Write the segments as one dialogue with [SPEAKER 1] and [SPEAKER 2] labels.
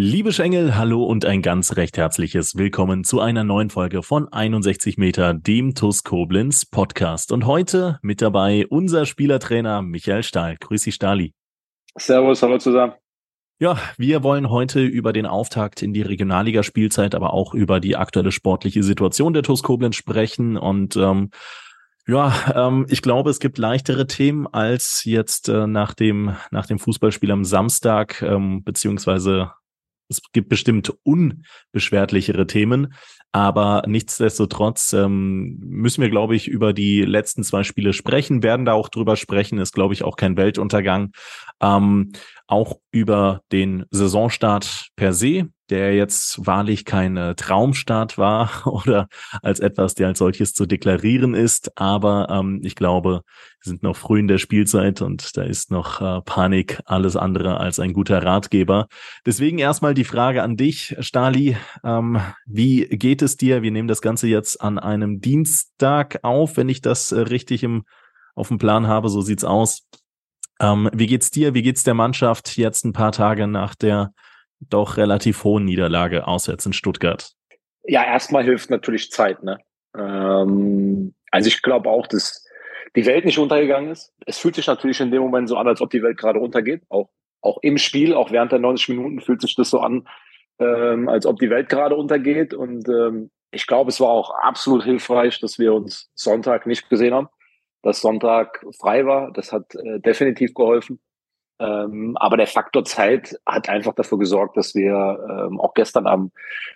[SPEAKER 1] Liebe Schengel, hallo und ein ganz recht herzliches Willkommen zu einer neuen Folge von 61 Meter, dem TUS Koblenz Podcast. Und heute mit dabei unser Spielertrainer Michael Stahl. Grüß dich, Stali.
[SPEAKER 2] Servus, hallo zusammen.
[SPEAKER 1] Ja, wir wollen heute über den Auftakt in die Regionalliga-Spielzeit, aber auch über die aktuelle sportliche Situation der TUS Koblenz sprechen und ähm, ja, ähm, ich glaube, es gibt leichtere Themen als jetzt äh, nach dem nach dem Fußballspiel am Samstag ähm, beziehungsweise es gibt bestimmt unbeschwertlichere Themen, aber nichtsdestotrotz ähm, müssen wir, glaube ich, über die letzten zwei Spiele sprechen, werden da auch drüber sprechen, ist, glaube ich, auch kein Weltuntergang. Ähm, auch über den Saisonstart per se, der jetzt wahrlich kein äh, Traumstart war oder als etwas, der als solches zu deklarieren ist. Aber ähm, ich glaube, wir sind noch früh in der Spielzeit und da ist noch äh, Panik alles andere als ein guter Ratgeber. Deswegen erstmal die Frage an dich, Stali. Ähm, wie geht es dir? Wir nehmen das Ganze jetzt an einem Dienstag auf, wenn ich das äh, richtig im, auf dem Plan habe. So sieht's aus. Ähm, wie geht's dir? Wie geht's der Mannschaft jetzt ein paar Tage nach der doch relativ hohen Niederlage auswärts in Stuttgart?
[SPEAKER 2] Ja, erstmal hilft natürlich Zeit. Ne? Ähm, also ich glaube auch, dass die Welt nicht untergegangen ist. Es fühlt sich natürlich in dem Moment so an, als ob die Welt gerade untergeht. Auch, auch im Spiel, auch während der 90 Minuten fühlt sich das so an, ähm, als ob die Welt gerade untergeht. Und ähm, ich glaube, es war auch absolut hilfreich, dass wir uns Sonntag nicht gesehen haben dass Sonntag frei war. Das hat äh, definitiv geholfen. Ähm, aber der Faktor Zeit hat einfach dafür gesorgt, dass wir ähm, auch gestern am,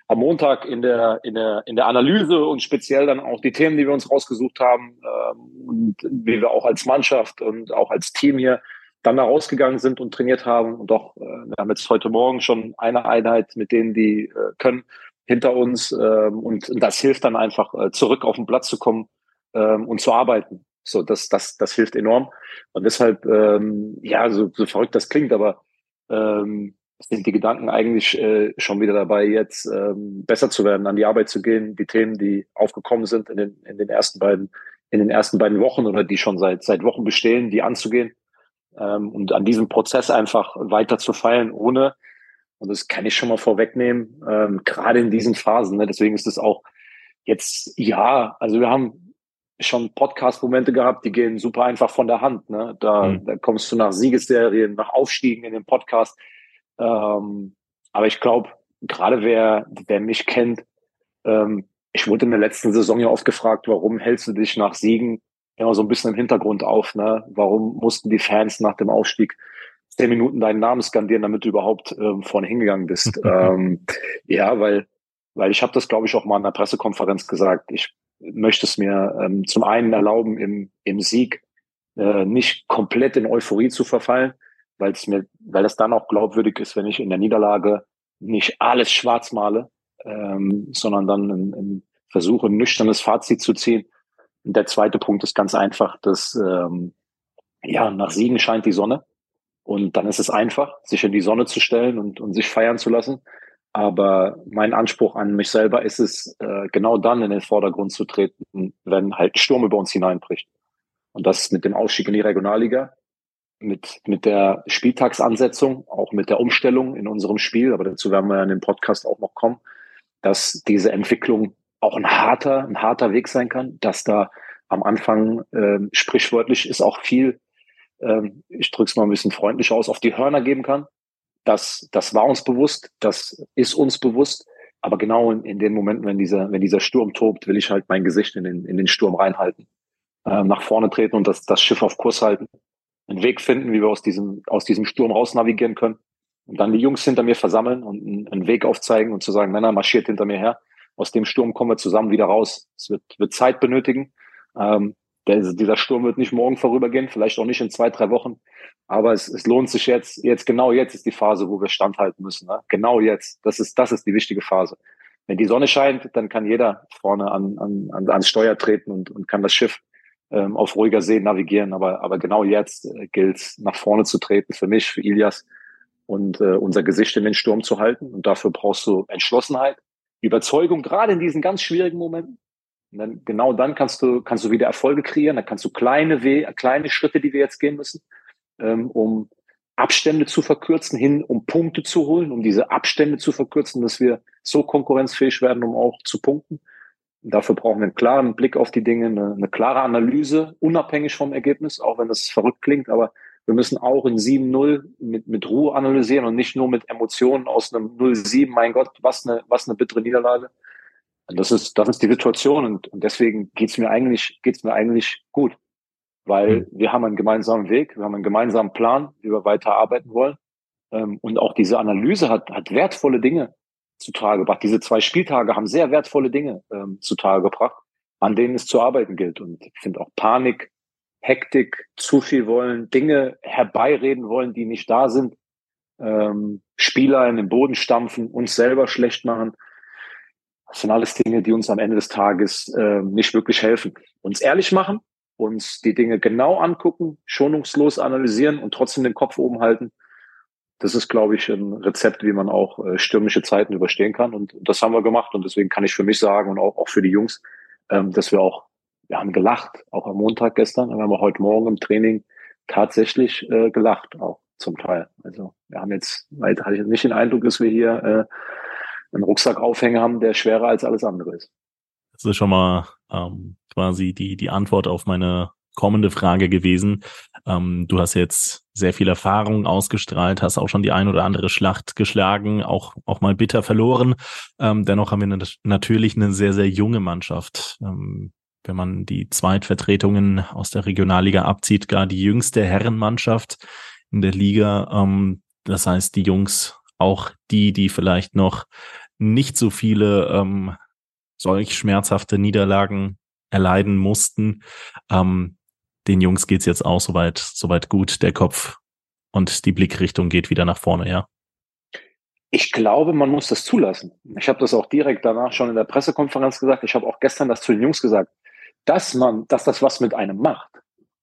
[SPEAKER 2] am Montag in der, in, der, in der Analyse und speziell dann auch die Themen, die wir uns rausgesucht haben ähm, und wie wir auch als Mannschaft und auch als Team hier dann da rausgegangen sind und trainiert haben. Und doch, äh, wir haben jetzt heute Morgen schon eine Einheit mit denen, die äh, können, hinter uns. Ähm, und das hilft dann einfach, äh, zurück auf den Platz zu kommen ähm, und zu arbeiten. So, das, das, das hilft enorm. Und deshalb, ähm, ja, so, so verrückt das klingt, aber ähm, sind die Gedanken eigentlich äh, schon wieder dabei, jetzt ähm, besser zu werden, an die Arbeit zu gehen, die Themen, die aufgekommen sind in den, in den ersten beiden, in den ersten beiden Wochen oder die schon seit, seit Wochen bestehen, die anzugehen ähm, und an diesem Prozess einfach weiter zu feilen, ohne, und das kann ich schon mal vorwegnehmen, ähm, gerade in diesen Phasen, ne, deswegen ist es auch jetzt, ja, also wir haben schon Podcast-Momente gehabt, die gehen super einfach von der Hand. Ne? Da, mhm. da kommst du nach Siegesserien, nach Aufstiegen in den Podcast. Ähm, aber ich glaube, gerade wer, wer mich kennt, ähm, ich wurde in der letzten Saison ja oft gefragt, warum hältst du dich nach Siegen immer so ein bisschen im Hintergrund auf? Ne? Warum mussten die Fans nach dem Aufstieg zehn Minuten deinen Namen skandieren, damit du überhaupt ähm, vorne hingegangen bist? ähm, ja, weil, weil ich habe das, glaube ich, auch mal in der Pressekonferenz gesagt. Ich möchte es mir ähm, zum einen erlauben, im, im Sieg äh, nicht komplett in Euphorie zu verfallen, weil es mir, weil es dann auch glaubwürdig ist, wenn ich in der Niederlage nicht alles schwarz male, ähm, sondern dann ein, ein versuche, ein nüchternes Fazit zu ziehen. Und der zweite Punkt ist ganz einfach, dass ähm, ja nach Siegen scheint die Sonne. Und dann ist es einfach, sich in die Sonne zu stellen und, und sich feiern zu lassen. Aber mein Anspruch an mich selber ist es, äh, genau dann in den Vordergrund zu treten, wenn halt Sturm über uns hineinbricht. Und das mit dem Ausstieg in die Regionalliga, mit, mit der Spieltagsansetzung, auch mit der Umstellung in unserem Spiel, aber dazu werden wir ja in dem Podcast auch noch kommen, dass diese Entwicklung auch ein harter, ein harter Weg sein kann, dass da am Anfang äh, sprichwörtlich ist auch viel, äh, ich drücke es mal ein bisschen freundlich aus, auf die Hörner geben kann. Das, das war uns bewusst, das ist uns bewusst. Aber genau in, in den Momenten, wenn dieser, wenn dieser Sturm tobt, will ich halt mein Gesicht in den, in den Sturm reinhalten, äh, nach vorne treten und das, das Schiff auf Kurs halten, einen Weg finden, wie wir aus diesem, aus diesem Sturm raus navigieren können und dann die Jungs hinter mir versammeln und einen, einen Weg aufzeigen und zu sagen, Männer, marschiert hinter mir her. Aus dem Sturm kommen wir zusammen wieder raus. Es wird, wird Zeit benötigen. Ähm, der, dieser Sturm wird nicht morgen vorübergehen, vielleicht auch nicht in zwei, drei Wochen. Aber es, es lohnt sich jetzt, jetzt genau jetzt ist die Phase, wo wir standhalten müssen. Ne? Genau jetzt. Das ist, das ist die wichtige Phase. wenn die Sonne scheint, dann kann jeder vorne an, an, an, ans Steuer treten und, und kann das Schiff ähm, auf ruhiger See navigieren. Aber, aber genau jetzt äh, gilt nach vorne zu treten für mich, für Ilias und äh, unser Gesicht in den Sturm zu halten. Und dafür brauchst du Entschlossenheit, Überzeugung, gerade in diesen ganz schwierigen Momenten. Und dann, genau dann kannst du, kannst du wieder Erfolge kreieren. Dann kannst du kleine, We kleine Schritte, die wir jetzt gehen müssen, ähm, um Abstände zu verkürzen, hin, um Punkte zu holen, um diese Abstände zu verkürzen, dass wir so konkurrenzfähig werden, um auch zu punkten. Und dafür brauchen wir einen klaren Blick auf die Dinge, eine, eine klare Analyse, unabhängig vom Ergebnis, auch wenn das verrückt klingt, aber wir müssen auch in 7-0 mit, mit Ruhe analysieren und nicht nur mit Emotionen aus einem 0-7, mein Gott, was eine, was eine bittere Niederlage. Das ist, das ist die Situation und, und deswegen geht's mir eigentlich, geht's mir eigentlich gut. Weil mhm. wir haben einen gemeinsamen Weg, wir haben einen gemeinsamen Plan, wie wir weiter arbeiten wollen. Ähm, und auch diese Analyse hat, hat wertvolle Dinge zutage gebracht. Diese zwei Spieltage haben sehr wertvolle Dinge ähm, zutage gebracht, an denen es zu arbeiten gilt. Und ich finde auch Panik, Hektik, zu viel wollen, Dinge herbeireden wollen, die nicht da sind, ähm, Spieler in den Boden stampfen, uns selber schlecht machen. Das sind alles Dinge, die uns am Ende des Tages äh, nicht wirklich helfen. Uns ehrlich machen, uns die Dinge genau angucken, schonungslos analysieren und trotzdem den Kopf oben halten. Das ist, glaube ich, ein Rezept, wie man auch äh, stürmische Zeiten überstehen kann. Und das haben wir gemacht. Und deswegen kann ich für mich sagen und auch, auch für die Jungs, ähm, dass wir auch wir haben gelacht, auch am Montag gestern, wir haben heute Morgen im Training tatsächlich äh, gelacht, auch zum Teil. Also wir haben jetzt, weil hatte ich nicht den Eindruck, dass wir hier äh, einen Rucksackaufhänger haben, der schwerer als alles andere ist.
[SPEAKER 1] Das ist schon mal ähm, quasi die, die Antwort auf meine kommende Frage gewesen. Ähm, du hast jetzt sehr viel Erfahrung ausgestrahlt, hast auch schon die ein oder andere Schlacht geschlagen, auch, auch mal bitter verloren. Ähm, dennoch haben wir natürlich eine sehr, sehr junge Mannschaft. Ähm, wenn man die Zweitvertretungen aus der Regionalliga abzieht, gar die jüngste Herrenmannschaft in der Liga. Ähm, das heißt, die Jungs, auch die, die vielleicht noch nicht so viele ähm, solch schmerzhafte Niederlagen erleiden mussten, ähm, den Jungs geht's jetzt auch soweit, soweit gut, der Kopf und die Blickrichtung geht wieder nach vorne, ja.
[SPEAKER 2] Ich glaube, man muss das zulassen. Ich habe das auch direkt danach schon in der Pressekonferenz gesagt. Ich habe auch gestern das zu den Jungs gesagt dass man, dass das was mit einem macht,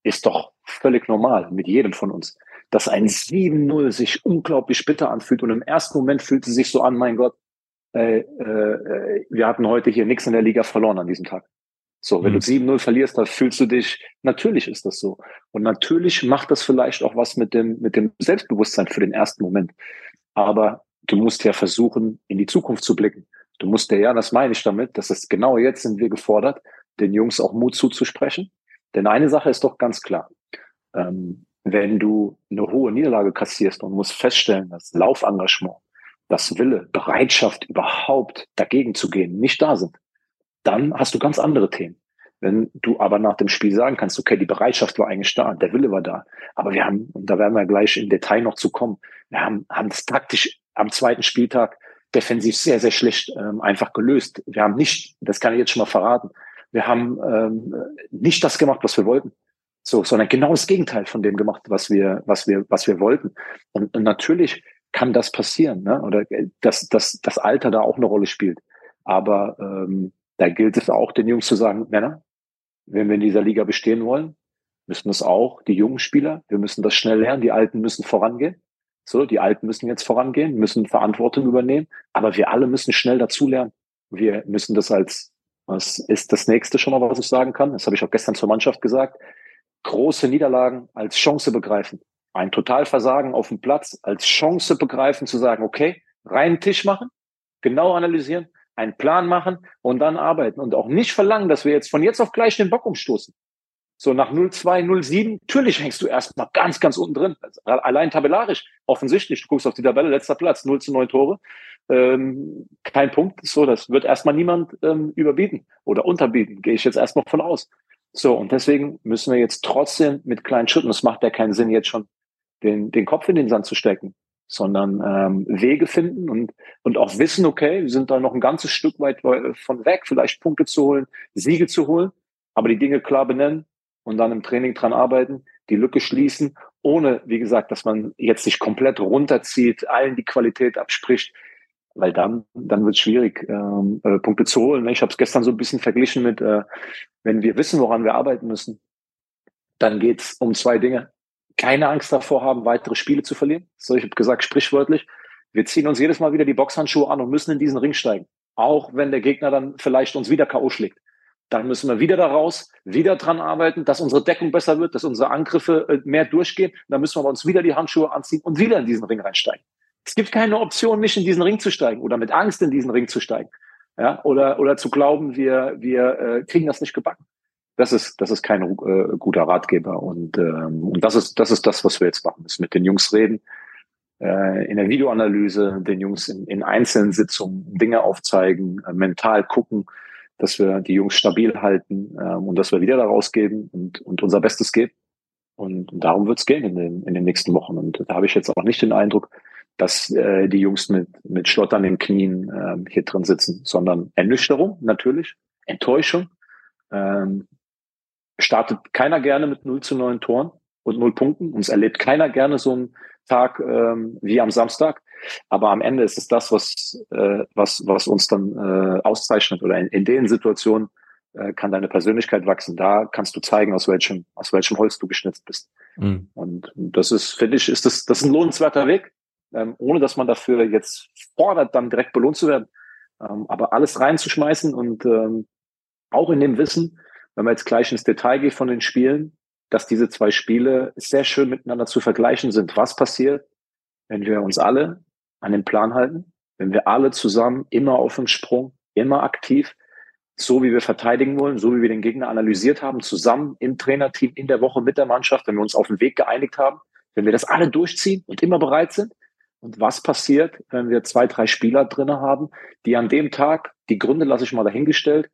[SPEAKER 2] ist doch völlig normal mit jedem von uns. Dass ein 7-0 sich unglaublich bitter anfühlt und im ersten Moment fühlt es sich so an, mein Gott, äh, äh, wir hatten heute hier nichts in der Liga verloren an diesem Tag. So, wenn mhm. du 7-0 verlierst, dann fühlst du dich, natürlich ist das so. Und natürlich macht das vielleicht auch was mit dem, mit dem Selbstbewusstsein für den ersten Moment. Aber du musst ja versuchen, in die Zukunft zu blicken. Du musst ja, ja, das meine ich damit, dass es genau jetzt sind wir gefordert, den Jungs auch Mut zuzusprechen. Denn eine Sache ist doch ganz klar. Ähm, wenn du eine hohe Niederlage kassierst und musst feststellen, dass Laufengagement, das Wille, Bereitschaft überhaupt dagegen zu gehen nicht da sind, dann hast du ganz andere Themen. Wenn du aber nach dem Spiel sagen kannst, okay, die Bereitschaft war eigentlich da, der Wille war da, aber wir haben, und da werden wir gleich im Detail noch zu kommen, wir haben, haben das taktisch am zweiten Spieltag defensiv sehr, sehr schlecht ähm, einfach gelöst. Wir haben nicht, das kann ich jetzt schon mal verraten, wir haben ähm, nicht das gemacht, was wir wollten. So, sondern genau das Gegenteil von dem gemacht, was wir, was wir, was wir wollten. Und, und natürlich kann das passieren, ne? Oder dass, dass das Alter da auch eine Rolle spielt. Aber ähm, da gilt es auch, den Jungs zu sagen, Männer, wenn wir in dieser Liga bestehen wollen, müssen es auch die jungen Spieler, wir müssen das schnell lernen, die Alten müssen vorangehen. So, die Alten müssen jetzt vorangehen, müssen Verantwortung übernehmen, aber wir alle müssen schnell dazulernen. Wir müssen das als was ist das nächste schon mal, was ich sagen kann? Das habe ich auch gestern zur Mannschaft gesagt. Große Niederlagen als Chance begreifen. Ein Totalversagen auf dem Platz als Chance begreifen, zu sagen, okay, reinen Tisch machen, genau analysieren, einen Plan machen und dann arbeiten und auch nicht verlangen, dass wir jetzt von jetzt auf gleich den Bock umstoßen. So nach 0,2, 0,7, natürlich hängst du erstmal ganz, ganz unten drin. Also allein tabellarisch, offensichtlich. Du guckst auf die Tabelle, letzter Platz, 0 zu 9 Tore ähm, kein Punkt. So, das wird erstmal niemand ähm, überbieten oder unterbieten, gehe ich jetzt erstmal von aus. So, und deswegen müssen wir jetzt trotzdem mit kleinen Schritten, es macht ja keinen Sinn, jetzt schon den, den Kopf in den Sand zu stecken, sondern ähm, Wege finden und, und auch wissen, okay, wir sind da noch ein ganzes Stück weit von weg, vielleicht Punkte zu holen, Siege zu holen, aber die Dinge klar benennen und dann im Training dran arbeiten, die Lücke schließen, ohne, wie gesagt, dass man jetzt sich komplett runterzieht, allen die Qualität abspricht, Weil dann, dann wird es schwierig, ähm, äh, Punkte zu holen. Ich habe es gestern so ein bisschen verglichen mit, äh, wenn wir wissen, woran wir arbeiten müssen, dann geht es um zwei Dinge. Keine Angst davor haben, weitere Spiele zu verlieren. So, ich habe gesagt, sprichwörtlich, wir ziehen uns jedes Mal wieder die Boxhandschuhe an und müssen in diesen Ring steigen. Auch wenn der Gegner dann vielleicht uns wieder K.O. schlägt. Dann müssen wir wieder da raus, wieder dran arbeiten, dass unsere Deckung besser wird, dass unsere Angriffe äh, mehr durchgehen. Dann müssen wir uns wieder die Handschuhe anziehen und wieder in diesen Ring reinsteigen. Es gibt keine Option, nicht in diesen Ring zu steigen oder mit Angst in diesen Ring zu steigen. Ja, oder, oder zu glauben, wir, wir äh, kriegen das nicht gebacken. Das ist, das ist kein äh, guter Ratgeber. Und, ähm, und das ist, das ist das, was wir jetzt machen müssen. Mit den Jungs reden, äh, in der Videoanalyse, den Jungs in, in einzelnen Sitzungen Dinge aufzeigen, äh, mental gucken, dass wir die Jungs stabil halten ähm, und dass wir wieder da rausgeben und, und unser Bestes geben. Und, und darum wird es gehen in den, in den nächsten Wochen. Und da habe ich jetzt auch nicht den Eindruck, dass äh, die Jungs mit, mit Schlottern in den Knien äh, hier drin sitzen, sondern Ernüchterung natürlich, Enttäuschung. Ähm, startet keiner gerne mit 0 zu 9 Toren und 0 Punkten. Uns erlebt keiner gerne so einen Tag ähm, wie am Samstag. Aber am Ende ist es das, was, äh, was, was uns dann äh, auszeichnet. Oder in, in den Situationen äh, kann deine Persönlichkeit wachsen. Da kannst du zeigen, aus welchem, aus welchem Holz du geschnitzt bist. Mhm. Und das ist, finde ich, ist das, das ist ein lohnenswerter Weg, ähm, ohne dass man dafür jetzt fordert, dann direkt belohnt zu werden. Ähm, aber alles reinzuschmeißen und ähm, auch in dem Wissen, wenn man jetzt gleich ins Detail geht von den Spielen, dass diese zwei Spiele sehr schön miteinander zu vergleichen sind. Was passiert, wenn wir uns alle an den Plan halten, wenn wir alle zusammen immer auf dem Sprung, immer aktiv, so wie wir verteidigen wollen, so wie wir den Gegner analysiert haben, zusammen im Trainerteam, in der Woche mit der Mannschaft, wenn wir uns auf den Weg geeinigt haben, wenn wir das alle durchziehen und immer bereit sind. Und was passiert, wenn wir zwei, drei Spieler drinne haben, die an dem Tag, die Gründe lasse ich mal dahingestellt,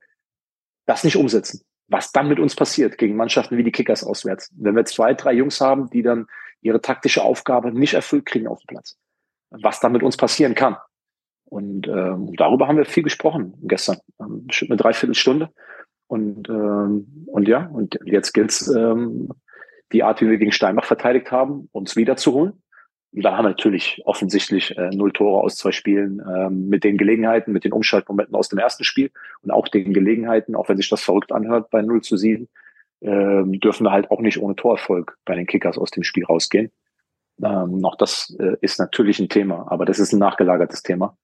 [SPEAKER 2] das nicht umsetzen? Was dann mit uns passiert gegen Mannschaften wie die Kickers auswärts? Wenn wir zwei, drei Jungs haben, die dann ihre taktische Aufgabe nicht erfüllt kriegen auf dem Platz was da mit uns passieren kann. Und ähm, darüber haben wir viel gesprochen gestern, ähm, eine Dreiviertelstunde. Und, ähm, und ja, und jetzt gilt es, ähm, die Art, wie wir gegen Steinbach verteidigt haben, uns wiederzuholen. Da haben wir natürlich offensichtlich äh, null Tore aus zwei Spielen ähm, mit den Gelegenheiten, mit den Umschaltmomenten aus dem ersten Spiel und auch den Gelegenheiten, auch wenn sich das verrückt anhört bei 0 zu 7, ähm, dürfen wir halt auch nicht ohne Torerfolg bei den Kickers aus dem Spiel rausgehen. Ähm, noch das äh, ist natürlich ein Thema, aber das ist ein nachgelagertes Thema.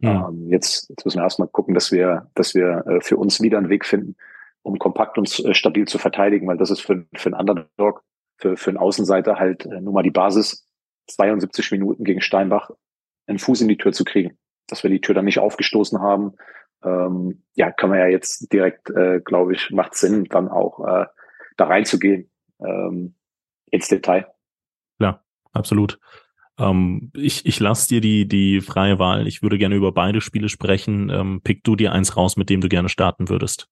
[SPEAKER 2] Ja. Ähm, jetzt, jetzt müssen wir erstmal gucken, dass wir, dass wir äh, für uns wieder einen Weg finden, um kompakt und äh, stabil zu verteidigen, weil das ist für, für einen Underdog, für, für einen Außenseiter halt äh, nur mal die Basis, 72 Minuten gegen Steinbach einen Fuß in die Tür zu kriegen. Dass wir die Tür dann nicht aufgestoßen haben, ähm, ja, kann man ja jetzt direkt, äh, glaube ich, macht Sinn, dann auch äh, da reinzugehen ähm, ins Detail
[SPEAKER 1] absolut. Ähm, ich ich lasse dir die, die freie Wahl. Ich würde gerne über beide Spiele sprechen. Ähm, pick du dir eins raus, mit dem du gerne starten würdest.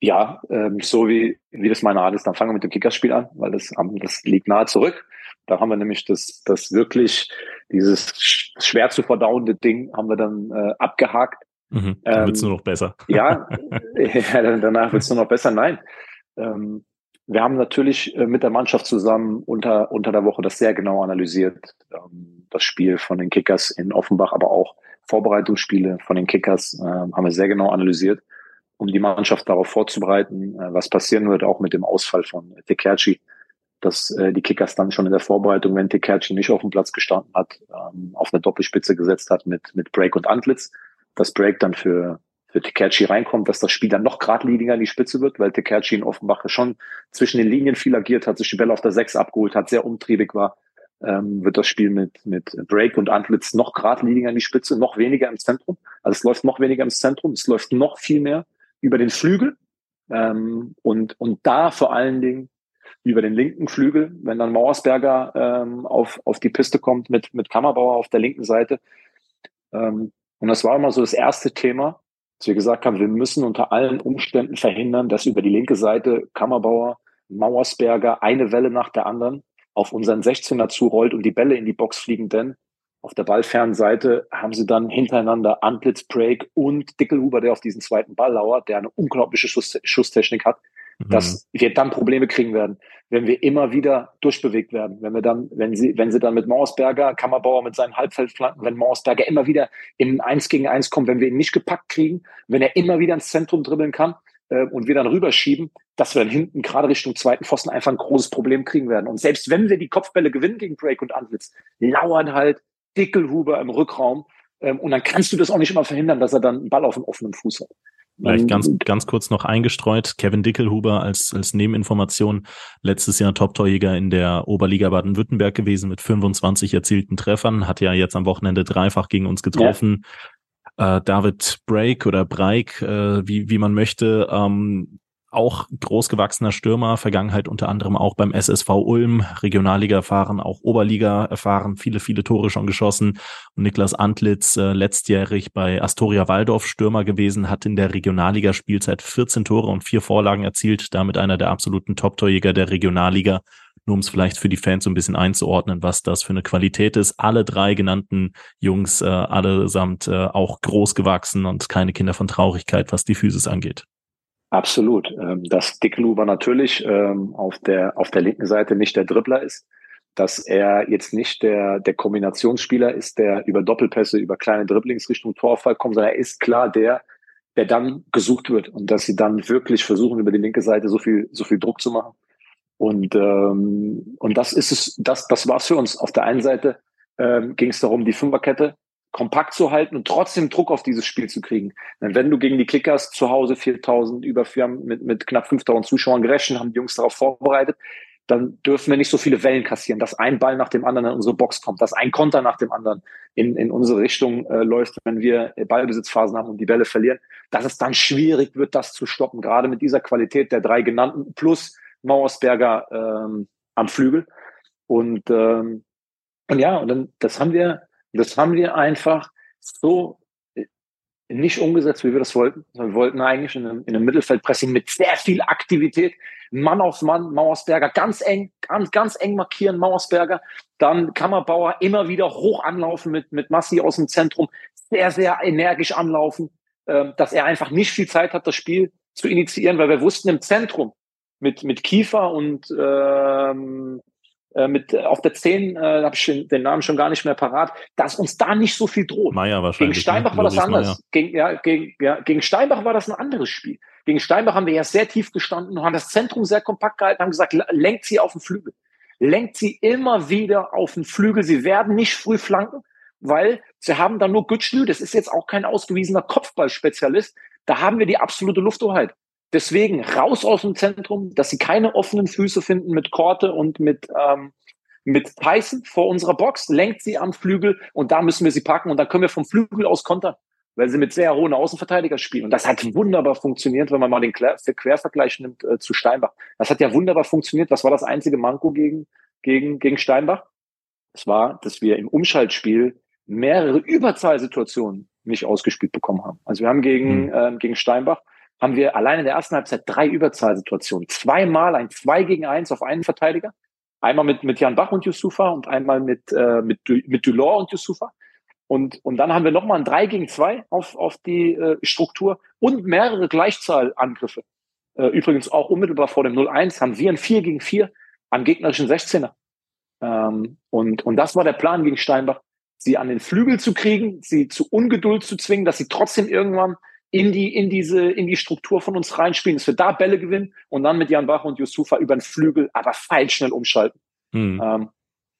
[SPEAKER 2] Ja, ähm, so wie, wie das meine Art ist, dann fangen wir mit dem Kickerspiel an, weil das, das liegt nahe zurück. Da haben wir nämlich das, das wirklich, dieses schwer zu verdauende Ding haben wir dann äh, abgehakt.
[SPEAKER 1] Mhm, dann wird's ähm, nur noch besser.
[SPEAKER 2] Ja, ja danach wird's nur noch besser. Nein. Ähm, wir haben natürlich äh, mit der Mannschaft zusammen unter, unter der Woche das sehr genau analysiert. Ähm, das Spiel von den Kickers in Offenbach, aber auch Vorbereitungsspiele von den Kickers äh, haben wir sehr genau analysiert, um die Mannschaft darauf vorzubereiten, äh, was passieren wird, auch mit dem Ausfall von Tekerci, dass äh, die Kickers dann schon in der Vorbereitung, wenn Tekerci nicht auf dem Platz gestanden hat, ähm, auf eine Doppelspitze gesetzt hat mit, mit Break und Antlitz. Das Break dann für für Tekerci reinkommt, dass das Spiel dann noch geradliniger in die Spitze wird, weil Tekerci in Offenbach schon zwischen den Linien viel agiert hat, sich die Bälle auf der 6 abgeholt hat, sehr umtriebig war, ähm, wird das Spiel mit, mit Break und Antlitz noch geradliniger in die Spitze, noch weniger im Zentrum. Also es läuft noch weniger im Zentrum, es läuft noch viel mehr über den Flügel ähm, und, und da vor allen Dingen über den linken Flügel, wenn dann Mauersberger ähm, auf, auf die Piste kommt mit, mit Kammerbauer auf der linken Seite. Ähm, und das war immer so das erste Thema, dass wir gesagt haben, wir müssen unter allen Umständen verhindern, dass über die linke Seite Kammerbauer, Mauersberger eine Welle nach der anderen auf unseren 16er zurollt und die Bälle in die Box fliegen, denn auf der ballfernen Seite haben sie dann hintereinander Antlitz Break und Dickelhuber, der auf diesen zweiten Ball lauert, der eine unglaubliche Schuss, Schusstechnik hat. Dass wir dann Probleme kriegen werden, wenn wir immer wieder durchbewegt werden, wenn wir dann, wenn sie, wenn sie dann mit Mausberger, Kammerbauer mit seinen Halbfeldflanken, wenn Mausberger immer wieder in eins gegen eins kommt, wenn wir ihn nicht gepackt kriegen, wenn er immer wieder ins Zentrum dribbeln kann äh, und wir dann rüberschieben, dass wir dann hinten gerade Richtung zweiten Pfosten einfach ein großes Problem kriegen werden. Und selbst wenn wir die Kopfbälle gewinnen gegen Break und Antlitz, lauern halt Dickelhuber im Rückraum ähm, und dann kannst du das auch nicht immer verhindern, dass er dann einen Ball auf dem offenen Fuß hat.
[SPEAKER 1] Vielleicht ganz, ganz kurz noch eingestreut. Kevin Dickelhuber als, als Nebeninformation letztes Jahr Top-Torjäger in der Oberliga Baden-Württemberg gewesen mit 25 erzielten Treffern, hat ja jetzt am Wochenende dreifach gegen uns getroffen. Ja. Äh, David Break oder Breik, äh, wie, wie man möchte, ähm, auch großgewachsener Stürmer, Vergangenheit unter anderem auch beim SSV Ulm, Regionalliga erfahren, auch Oberliga erfahren, viele, viele Tore schon geschossen. Und Niklas Antlitz, äh, letztjährig bei Astoria Waldorf Stürmer gewesen, hat in der Regionalliga Spielzeit 14 Tore und vier Vorlagen erzielt, damit einer der absoluten Top-Torjäger der Regionalliga. Nur um es vielleicht für die Fans so ein bisschen einzuordnen, was das für eine Qualität ist. Alle drei genannten Jungs, äh, allesamt äh, auch groß gewachsen und keine Kinder von Traurigkeit, was die Physis angeht.
[SPEAKER 2] Absolut. Ähm, dass Dick Luber natürlich ähm, auf der, auf der linken Seite nicht der Dribbler ist, dass er jetzt nicht der, der Kombinationsspieler ist, der über Doppelpässe, über kleine Dribblings Richtung Torfall kommt, sondern er ist klar der, der dann gesucht wird und dass sie dann wirklich versuchen, über die linke Seite so viel, so viel Druck zu machen. Und, ähm, und das ist es, das, das war's für uns. Auf der einen Seite ähm, ging es darum, die Fünferkette kompakt zu halten und trotzdem Druck auf dieses Spiel zu kriegen. Denn wenn du gegen die Kickers zu Hause 4000 über vier mit, mit knapp 5000 Zuschauern gerechnet, haben die Jungs darauf vorbereitet, dann dürfen wir nicht so viele Wellen kassieren, dass ein Ball nach dem anderen in unsere Box kommt, dass ein Konter nach dem anderen in, in unsere Richtung äh, läuft, wenn wir Ballbesitzphasen haben und die Bälle verlieren, dass es dann schwierig wird, das zu stoppen, gerade mit dieser Qualität der drei genannten plus Mauersberger ähm, am Flügel. Und, ähm, und ja, und dann, das haben wir das haben wir einfach so äh, nicht umgesetzt, wie wir das wollten. Wir wollten eigentlich in einem, in einem Mittelfeldpressing mit sehr viel Aktivität, Mann auf Mann, Mauersberger ganz eng, ganz, ganz eng markieren, Mauersberger. Dann Kammerbauer immer wieder hoch anlaufen mit, mit Massi aus dem Zentrum, sehr, sehr energisch anlaufen, äh, dass er einfach nicht viel Zeit hat, das Spiel zu initiieren, weil wir wussten im Zentrum mit, mit Kiefer und ähm, äh, mit auf der 10, äh, habe ich den Namen schon gar nicht mehr parat, dass uns da nicht so viel droht.
[SPEAKER 1] Meier wahrscheinlich.
[SPEAKER 2] Gegen Steinbach ne? war das anders. Gegen, ja, gegen, ja, gegen Steinbach war das ein anderes Spiel. Gegen Steinbach haben wir ja sehr tief gestanden und haben das Zentrum sehr kompakt gehalten, haben gesagt, lenkt sie auf den Flügel. Lenkt sie immer wieder auf den Flügel. Sie werden nicht früh flanken, weil sie haben da nur Gütschlü, das ist jetzt auch kein ausgewiesener Kopfballspezialist. Da haben wir die absolute Lufthoheit. Deswegen raus aus dem Zentrum, dass sie keine offenen Füße finden mit Korte und mit, ähm, mit Tyson vor unserer Box, lenkt sie am Flügel und da müssen wir sie packen und dann können wir vom Flügel aus kontern, weil sie mit sehr hohen Außenverteidiger spielen. Und das hat wunderbar funktioniert, wenn man mal den Quervergleich nimmt äh, zu Steinbach. Das hat ja wunderbar funktioniert. Was war das einzige Manko gegen, gegen, gegen Steinbach? Es war, dass wir im Umschaltspiel mehrere Überzahlsituationen nicht ausgespielt bekommen haben. Also wir haben gegen, äh, gegen Steinbach haben wir allein in der ersten Halbzeit drei Überzahlsituationen. Zweimal ein 2 gegen 1 auf einen Verteidiger. Einmal mit, mit Jan Bach und Yusufa und einmal mit, äh, mit, mit Dulor und Yusufa. Und, und dann haben wir nochmal ein 3 gegen 2 auf, auf die äh, Struktur und mehrere Gleichzahlangriffe. Äh, übrigens auch unmittelbar vor dem 0-1 haben wir ein 4 gegen 4 am gegnerischen 16er. Ähm, und, und das war der Plan gegen Steinbach, sie an den Flügel zu kriegen, sie zu Ungeduld zu zwingen, dass sie trotzdem irgendwann in die, in diese, in die Struktur von uns reinspielen, dass wir da Bälle gewinnen und dann mit Jan Bach und Yusufa über den Flügel, aber feil schnell umschalten. Mhm. Ähm,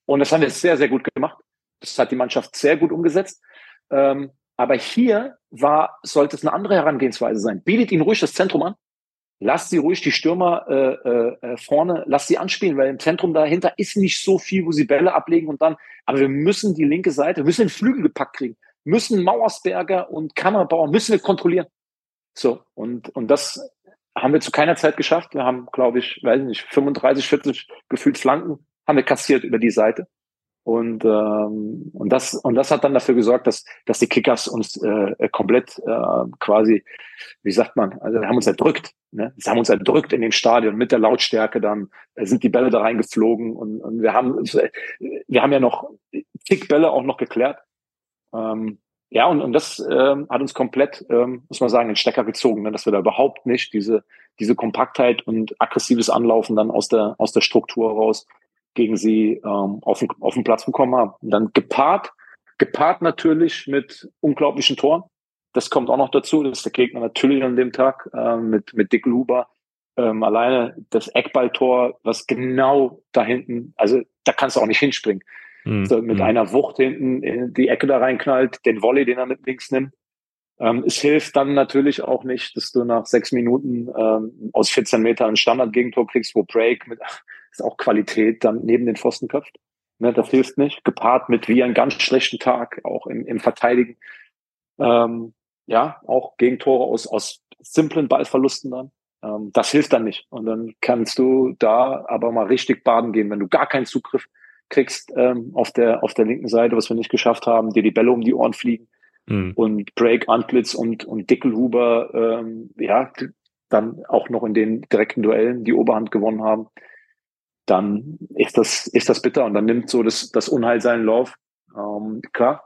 [SPEAKER 2] und das haben wir sehr, sehr gut gemacht. Das hat die Mannschaft sehr gut umgesetzt. Ähm, aber hier war, sollte es eine andere Herangehensweise sein. Bietet ihnen ruhig das Zentrum an. Lasst sie ruhig die Stürmer äh, äh, äh, vorne, lasst sie anspielen, weil im Zentrum dahinter ist nicht so viel, wo sie Bälle ablegen und dann, aber wir müssen die linke Seite, wir müssen den Flügel gepackt kriegen müssen Mauersberger und Kammerbauer müssen wir kontrollieren. So, und, und das haben wir zu keiner Zeit geschafft. Wir haben, glaube ich, weiß nicht, 35, 40 gefühlt Flanken haben wir kassiert über die Seite. Und, ähm, und, das, und das hat dann dafür gesorgt, dass, dass die Kickers uns äh, komplett äh, quasi, wie sagt man, also haben uns erdrückt. Ne? Sie haben uns erdrückt in dem Stadion mit der Lautstärke dann, äh, sind die Bälle da reingeflogen und, und wir haben wir haben ja noch zig Bälle auch noch geklärt. Ähm, ja, und, und das ähm, hat uns komplett, ähm, muss man sagen, den Stecker gezogen, ne, dass wir da überhaupt nicht diese, diese Kompaktheit und aggressives Anlaufen dann aus der, aus der Struktur raus gegen sie ähm, auf, den, auf den Platz bekommen haben. Und dann gepaart, gepaart natürlich mit unglaublichen Toren. Das kommt auch noch dazu, dass der Gegner natürlich an dem Tag äh, mit, mit Dick Luber ähm, alleine das Eckballtor, was genau da hinten, also da kannst du auch nicht hinspringen. Mhm. So, mit mhm. einer Wucht hinten in die Ecke da reinknallt, den Volley, den er mit links nimmt. Ähm, es hilft dann natürlich auch nicht, dass du nach sechs Minuten ähm, aus 14 Metern ein Standard-Gegentor kriegst, wo Break mit ist auch Qualität dann neben den Pfosten köpft. Ne, das hilft nicht. Gepaart mit wie einen ganz schlechten Tag, auch im, im Verteidigen. Ähm, ja, auch Gegentore aus, aus simplen Ballverlusten dann. Ähm, das hilft dann nicht. Und dann kannst du da aber mal richtig baden gehen, wenn du gar keinen Zugriff kriegst ähm, auf der auf der linken Seite, was wir nicht geschafft haben, dir die Bälle um die Ohren fliegen mhm. und Break, Antlitz und und Dickelhuber ähm, ja dann auch noch in den direkten Duellen die Oberhand gewonnen haben, dann ist das ist das bitter und dann nimmt so das das Unheil seinen Lauf. Ähm, klar,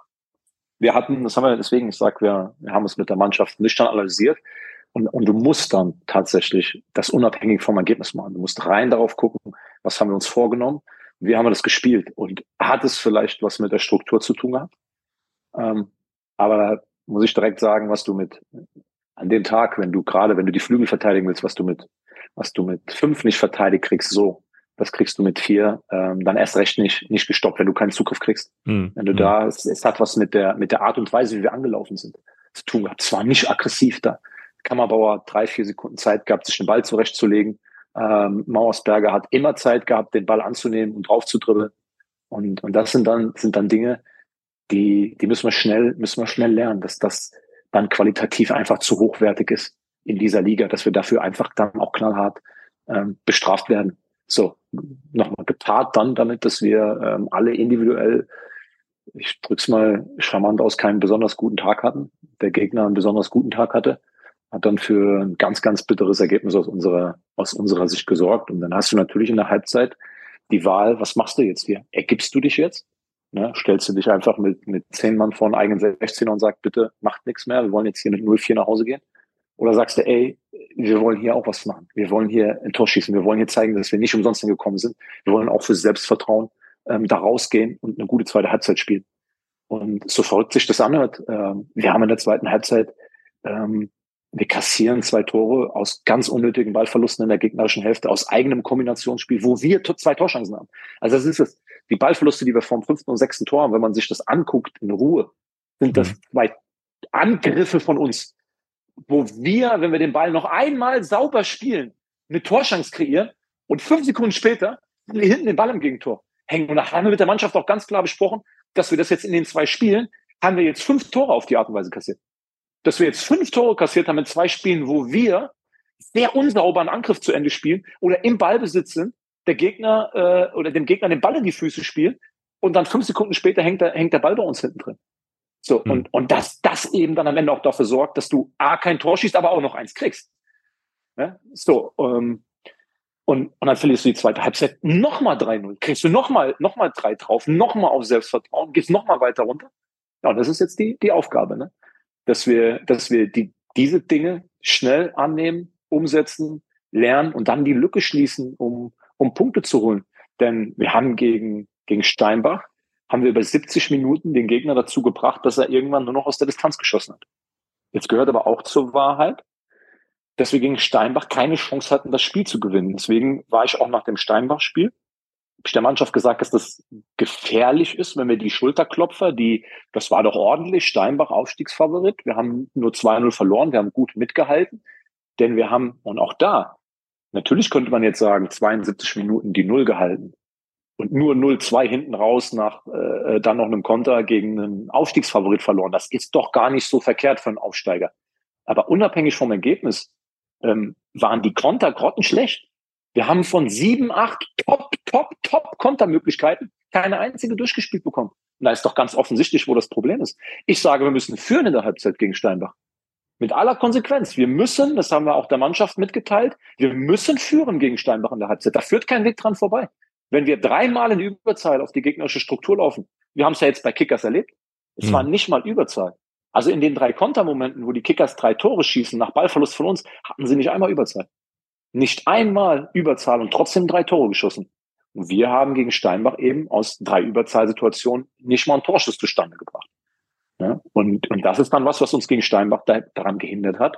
[SPEAKER 2] wir hatten, das haben wir deswegen, ich sag, wir, wir haben es mit der Mannschaft nüchtern analysiert. Und, und du musst dann tatsächlich das unabhängig vom Ergebnis machen. Du musst rein darauf gucken, was haben wir uns vorgenommen, wie haben wir das gespielt und hat es vielleicht was mit der Struktur zu tun gehabt? Ähm, aber da muss ich direkt sagen, was du mit an dem Tag, wenn du gerade, wenn du die Flügel verteidigen willst, was du mit, was du mit fünf nicht verteidigt kriegst, so, das kriegst du mit vier, ähm, dann erst recht nicht, nicht gestoppt, wenn du keinen Zugriff kriegst. Mhm. Wenn du mhm. da, es, es, hat was mit der, mit der Art und Weise, wie wir angelaufen sind, zu tun gehabt. Zwar nicht aggressiv da. Kammerbauer drei, vier Sekunden Zeit gehabt, sich den Ball zurechtzulegen. Ähm, Mauersberger hat immer Zeit gehabt, den Ball anzunehmen und drauf zu dribbeln. Und, und das sind dann, sind dann Dinge, die, die müssen wir schnell, müssen wir schnell lernen, dass das dann qualitativ einfach zu hochwertig ist in dieser Liga, dass wir dafür einfach dann auch knallhart ähm, bestraft werden. So, nochmal gepaart dann damit, dass wir ähm, alle individuell, ich drück's mal charmant aus, keinen besonders guten Tag hatten. Der Gegner einen besonders guten Tag hatte, hat dann für ein ganz, ganz bitteres Ergebnis aus unserer, aus unserer Sicht gesorgt. Und dann hast du natürlich in der Halbzeit die Wahl, was machst du jetzt hier? Ergibst du dich jetzt? Ne? Stellst du dich einfach mit, mit zehn Mann vor einen eigenen 16 und sagst, bitte macht nichts mehr, wir wollen jetzt hier mit 0-4 nach Hause gehen? Oder sagst du, ey, wir wollen hier auch was machen. Wir wollen hier ein Tor schießen. Wir wollen hier zeigen, dass wir nicht umsonst hingekommen sind. Wir wollen auch für Selbstvertrauen ähm, da rausgehen und eine gute zweite Halbzeit spielen. Und so verrückt sich das anhört, ähm, wir haben in der zweiten Halbzeit, ähm, wir kassieren zwei Tore aus ganz unnötigen Ballverlusten in der gegnerischen Hälfte, aus eigenem Kombinationsspiel, wo wir zwei Torchancen haben. Also das ist es. Die Ballverluste, die wir vom fünften und sechsten Tor haben, wenn man sich das anguckt in Ruhe, sind das mhm. zwei Angriffe von uns, wo wir, wenn wir den Ball noch einmal sauber spielen, eine Torschance kreieren und fünf Sekunden später hinten den Ball im Gegentor hängen. Und da haben wir mit der Mannschaft auch ganz klar besprochen, dass wir das jetzt in den zwei Spielen, haben wir jetzt fünf Tore auf die Art und Weise kassiert. Dass wir jetzt fünf Tore kassiert haben in zwei Spielen, wo wir sehr unsauberen Angriff zu Ende spielen oder im Ballbesitz sind, der Gegner äh, oder dem Gegner den Ball in die Füße spielen und dann fünf Sekunden später hängt der, hängt der Ball bei uns hinten drin. So, mhm. und, und dass das eben dann am Ende auch dafür sorgt, dass du A, kein Tor schießt, aber auch noch eins kriegst. Ja? So, ähm, und, und dann verlierst du die zweite Halbzeit nochmal 3-0. Kriegst du nochmal noch mal drei drauf, nochmal auf Selbstvertrauen, gehst nochmal weiter runter. Ja, und das ist jetzt die, die Aufgabe, ne? Dass wir, dass wir die, diese Dinge schnell annehmen, umsetzen, lernen und dann die Lücke schließen, um, um Punkte zu holen. Denn wir haben gegen, gegen Steinbach haben wir über 70 Minuten den Gegner dazu gebracht, dass er irgendwann nur noch aus der Distanz geschossen hat. Jetzt gehört aber auch zur Wahrheit, dass wir gegen Steinbach keine Chance hatten, das Spiel zu gewinnen. Deswegen war ich auch nach dem Steinbach-Spiel der Mannschaft gesagt, dass das gefährlich ist, wenn wir die Schulterklopfer, die, das war doch ordentlich, Steinbach Aufstiegsfavorit. Wir haben nur 2-0 verloren, wir haben gut mitgehalten, denn wir haben, und auch da, natürlich könnte man jetzt sagen, 72 Minuten die Null gehalten und nur 0-2 hinten raus nach äh, dann noch einem Konter gegen einen Aufstiegsfavorit verloren. Das ist doch gar nicht so verkehrt für einen Aufsteiger. Aber unabhängig vom Ergebnis ähm, waren die Konter grottenschlecht. Wir haben von sieben, acht Top, Top, Top Kontermöglichkeiten keine einzige durchgespielt bekommen. Und da ist doch ganz offensichtlich, wo das Problem ist. Ich sage, wir müssen führen in der Halbzeit gegen Steinbach. Mit aller Konsequenz. Wir müssen, das haben wir auch der Mannschaft mitgeteilt, wir müssen führen gegen Steinbach in der Halbzeit. Da führt kein Weg dran vorbei. Wenn wir dreimal in Überzahl auf die gegnerische Struktur laufen, wir haben es ja jetzt bei Kickers erlebt, es mhm. war nicht mal Überzahl. Also in den drei Kontermomenten, wo die Kickers drei Tore schießen, nach Ballverlust von uns, hatten sie nicht einmal Überzahl. Nicht einmal Überzahl und trotzdem drei Tore geschossen. Und wir haben gegen Steinbach eben aus drei Überzahlsituationen nicht mal einen Torschuss zustande gebracht. Ja, und, und das ist dann was, was uns gegen Steinbach da, daran gehindert hat,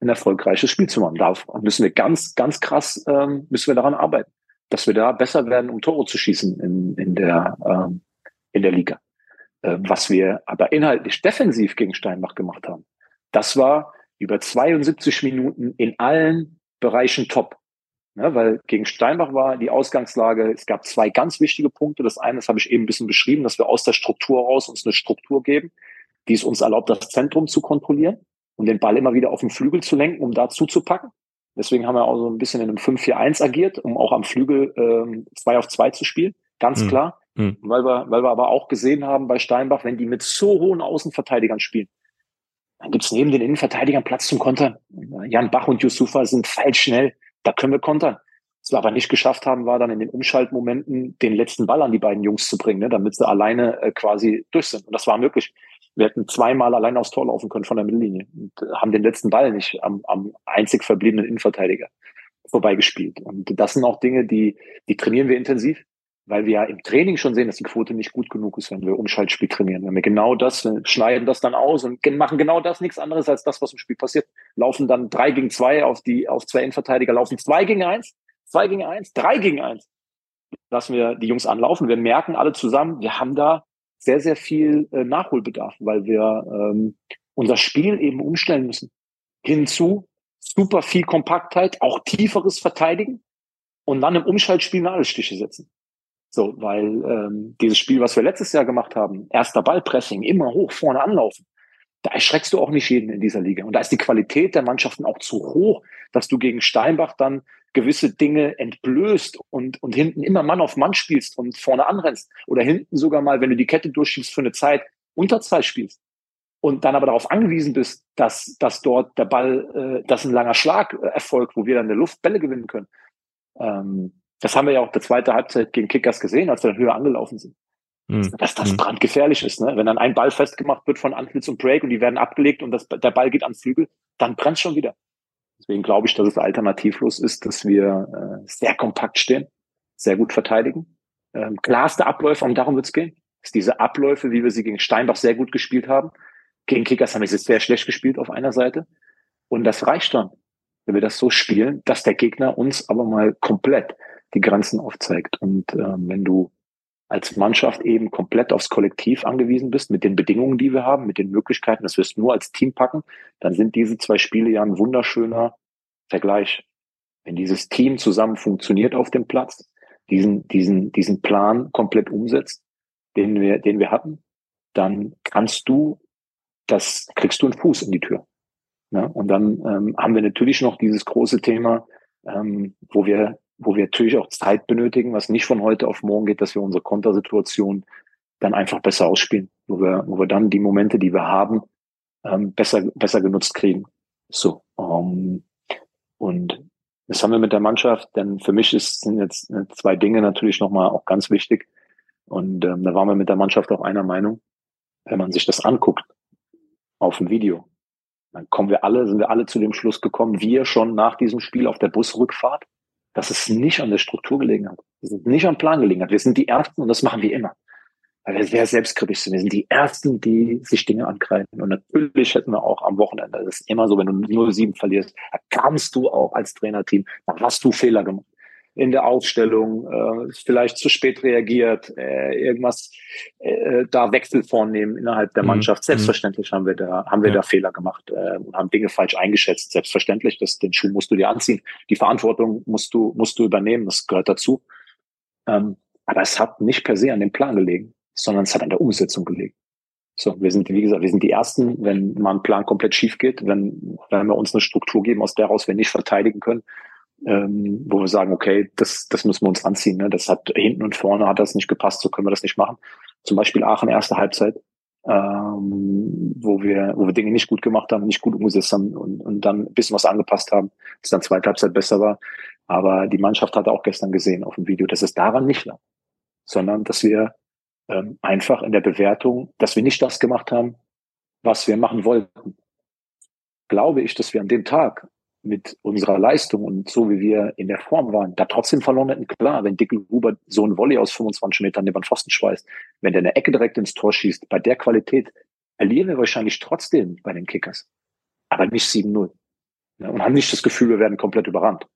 [SPEAKER 2] ein erfolgreiches Spiel zu machen. Da müssen wir ganz, ganz krass, ähm, müssen wir daran arbeiten, dass wir da besser werden, um Tore zu schießen in, in, der, ähm, in der Liga. Äh, was wir aber inhaltlich defensiv gegen Steinbach gemacht haben, das war über 72 Minuten in allen Bereichen top. Ja, weil gegen Steinbach war die Ausgangslage, es gab zwei ganz wichtige Punkte. Das eine, das habe ich eben ein bisschen beschrieben, dass wir aus der Struktur raus uns eine Struktur geben, die es uns erlaubt, das Zentrum zu kontrollieren und den Ball immer wieder auf den Flügel zu lenken, um da zuzupacken. Deswegen haben wir auch so ein bisschen in einem 5-4-1 agiert, um auch am Flügel ähm, 2 auf 2 zu spielen. Ganz mhm. klar. Mhm. Weil, wir, weil wir aber auch gesehen haben bei Steinbach, wenn die mit so hohen Außenverteidigern spielen, dann gibt's neben den Innenverteidigern Platz zum Kontern. Jan Bach und Yusufa sind feilschnell. Da können wir kontern. Was wir aber nicht geschafft haben, war dann in den Umschaltmomenten den letzten Ball an die beiden Jungs zu bringen, ne, damit sie alleine äh, quasi durch sind. Und das war möglich. Wir hätten zweimal allein aufs Tor laufen können von der Mittellinie und äh, haben den letzten Ball nicht am, am einzig verbliebenen Innenverteidiger vorbeigespielt. Und das sind auch Dinge, die, die trainieren wir intensiv, weil wir ja im Training schon sehen, dass die Quote nicht gut genug ist, wenn wir Umschaltspiel trainieren. Wenn wir genau das, schneiden das dann aus und machen genau das, nichts anderes als das, was im Spiel passiert. Laufen dann drei gegen zwei auf die, auf zwei Innenverteidiger, laufen zwei gegen eins, zwei gegen eins, drei gegen eins. Lassen wir die Jungs anlaufen. Wir merken alle zusammen, wir haben da sehr, sehr viel äh, Nachholbedarf, weil wir ähm, unser Spiel eben umstellen müssen. Hinzu super viel Kompaktheit, auch tieferes Verteidigen und dann im Umschaltspiel Nadelstiche setzen. So, weil ähm, dieses Spiel, was wir letztes Jahr gemacht haben, erster Ballpressing, immer hoch vorne anlaufen, da erschreckst du auch nicht jeden in dieser Liga. Und da ist die Qualität der Mannschaften auch zu hoch, dass du gegen Steinbach dann gewisse Dinge entblößt und, und hinten immer Mann auf Mann spielst und vorne anrennst. Oder hinten sogar mal, wenn du die Kette durchschiebst für eine Zeit, Unterzahl spielst. Und dann aber darauf angewiesen bist, dass, dass dort der Ball, äh, dass ein langer Schlag äh, erfolgt, wo wir dann in der Luft Bälle gewinnen können. Ähm, das haben wir ja auch der zweite Halbzeit gegen Kickers gesehen, als wir dann höher angelaufen sind. Mhm. Dass das hm. brandgefährlich ist, ne? Wenn dann ein Ball festgemacht wird von Antlitz und Break und die werden abgelegt und das, der Ball geht ans Flügel, dann brennt schon wieder. Deswegen glaube ich, dass es alternativlos ist, dass wir äh, sehr kompakt stehen, sehr gut verteidigen. Ähm, klarste Abläufe, und darum wird es gehen. Ist diese Abläufe, wie wir sie gegen Steinbach sehr gut gespielt haben. Gegen Kickers haben wir sie sehr schlecht gespielt auf einer Seite. Und das reicht dann, wenn wir das so spielen, dass der Gegner uns aber mal komplett die Grenzen aufzeigt. Und ähm, wenn du als Mannschaft eben komplett aufs Kollektiv angewiesen bist, mit den Bedingungen, die wir haben, mit den Möglichkeiten, dass wir es nur als Team packen, dann sind diese zwei Spiele ja ein wunderschöner Vergleich. Wenn dieses Team zusammen funktioniert auf dem Platz, diesen, diesen, diesen Plan komplett umsetzt, den wir, den wir hatten, dann kannst du, das kriegst du einen Fuß in die Tür. Ja, und dann ähm, haben wir natürlich noch dieses große Thema, ähm, wo wir wo wir natürlich auch Zeit benötigen, was nicht von heute auf morgen geht, dass wir unsere Kontersituation dann einfach besser ausspielen, wo wir, wo wir dann die Momente, die wir haben, ähm, besser, besser genutzt kriegen. So. Ähm, und das haben wir mit der Mannschaft, denn für mich ist, sind jetzt äh, zwei Dinge natürlich nochmal auch ganz wichtig. Und ähm, da waren wir mit der Mannschaft auch einer Meinung. Wenn man sich das anguckt auf dem Video, dann kommen wir alle, sind wir alle zu dem Schluss gekommen, wir schon nach diesem Spiel auf der Busrückfahrt, dass es nicht an der Struktur gelegen hat. Es ist nicht am Plan gelegen hat. Wir sind die Ersten und das machen wir immer. Weil wir sehr selbstkritisch sind. Wir sind die Ersten, die sich Dinge angreifen. Und natürlich hätten wir auch am Wochenende, das ist immer so, wenn du 0-7 verlierst, da kannst du auch als Trainerteam, da hast du Fehler gemacht in der Aufstellung, äh, vielleicht zu spät reagiert, äh, irgendwas äh, da Wechsel vornehmen innerhalb der mhm. Mannschaft. Mhm. Selbstverständlich haben wir da haben wir ja. da Fehler gemacht äh, und haben Dinge falsch eingeschätzt. Selbstverständlich, das, den Schuh musst du dir anziehen, die Verantwortung musst du musst du übernehmen, das gehört dazu. Ähm, aber es hat nicht per se an dem Plan gelegen, sondern es hat an der Umsetzung gelegen. So, wir sind, wie gesagt, wir sind die Ersten, wenn mal ein Plan komplett schief geht, wenn, wenn wir uns eine Struktur geben, aus der raus wir nicht verteidigen können, ähm, wo wir sagen, okay, das, das müssen wir uns anziehen. Ne? Das hat hinten und vorne hat das nicht gepasst, so können wir das nicht machen. Zum Beispiel Aachen erste Halbzeit, ähm, wo wir, wo wir Dinge nicht gut gemacht haben, nicht gut umgesetzt haben und, und dann ein bisschen was angepasst haben, dass dann zweite Halbzeit besser war. Aber die Mannschaft hat auch gestern gesehen auf dem Video, dass es daran nicht lag, sondern dass wir ähm, einfach in der Bewertung, dass wir nicht das gemacht haben, was wir machen wollten, glaube ich, dass wir an dem Tag mit unserer Leistung und so wie wir in der Form waren, da trotzdem verloren hätten. Klar, wenn Dickel Huber so ein Volley aus 25 Metern neben den Pfosten schweißt, wenn der eine Ecke direkt ins Tor schießt, bei der Qualität verlieren wir wahrscheinlich trotzdem bei den Kickers. Aber nicht 7-0. Ja, und haben nicht das Gefühl, wir werden komplett überrannt.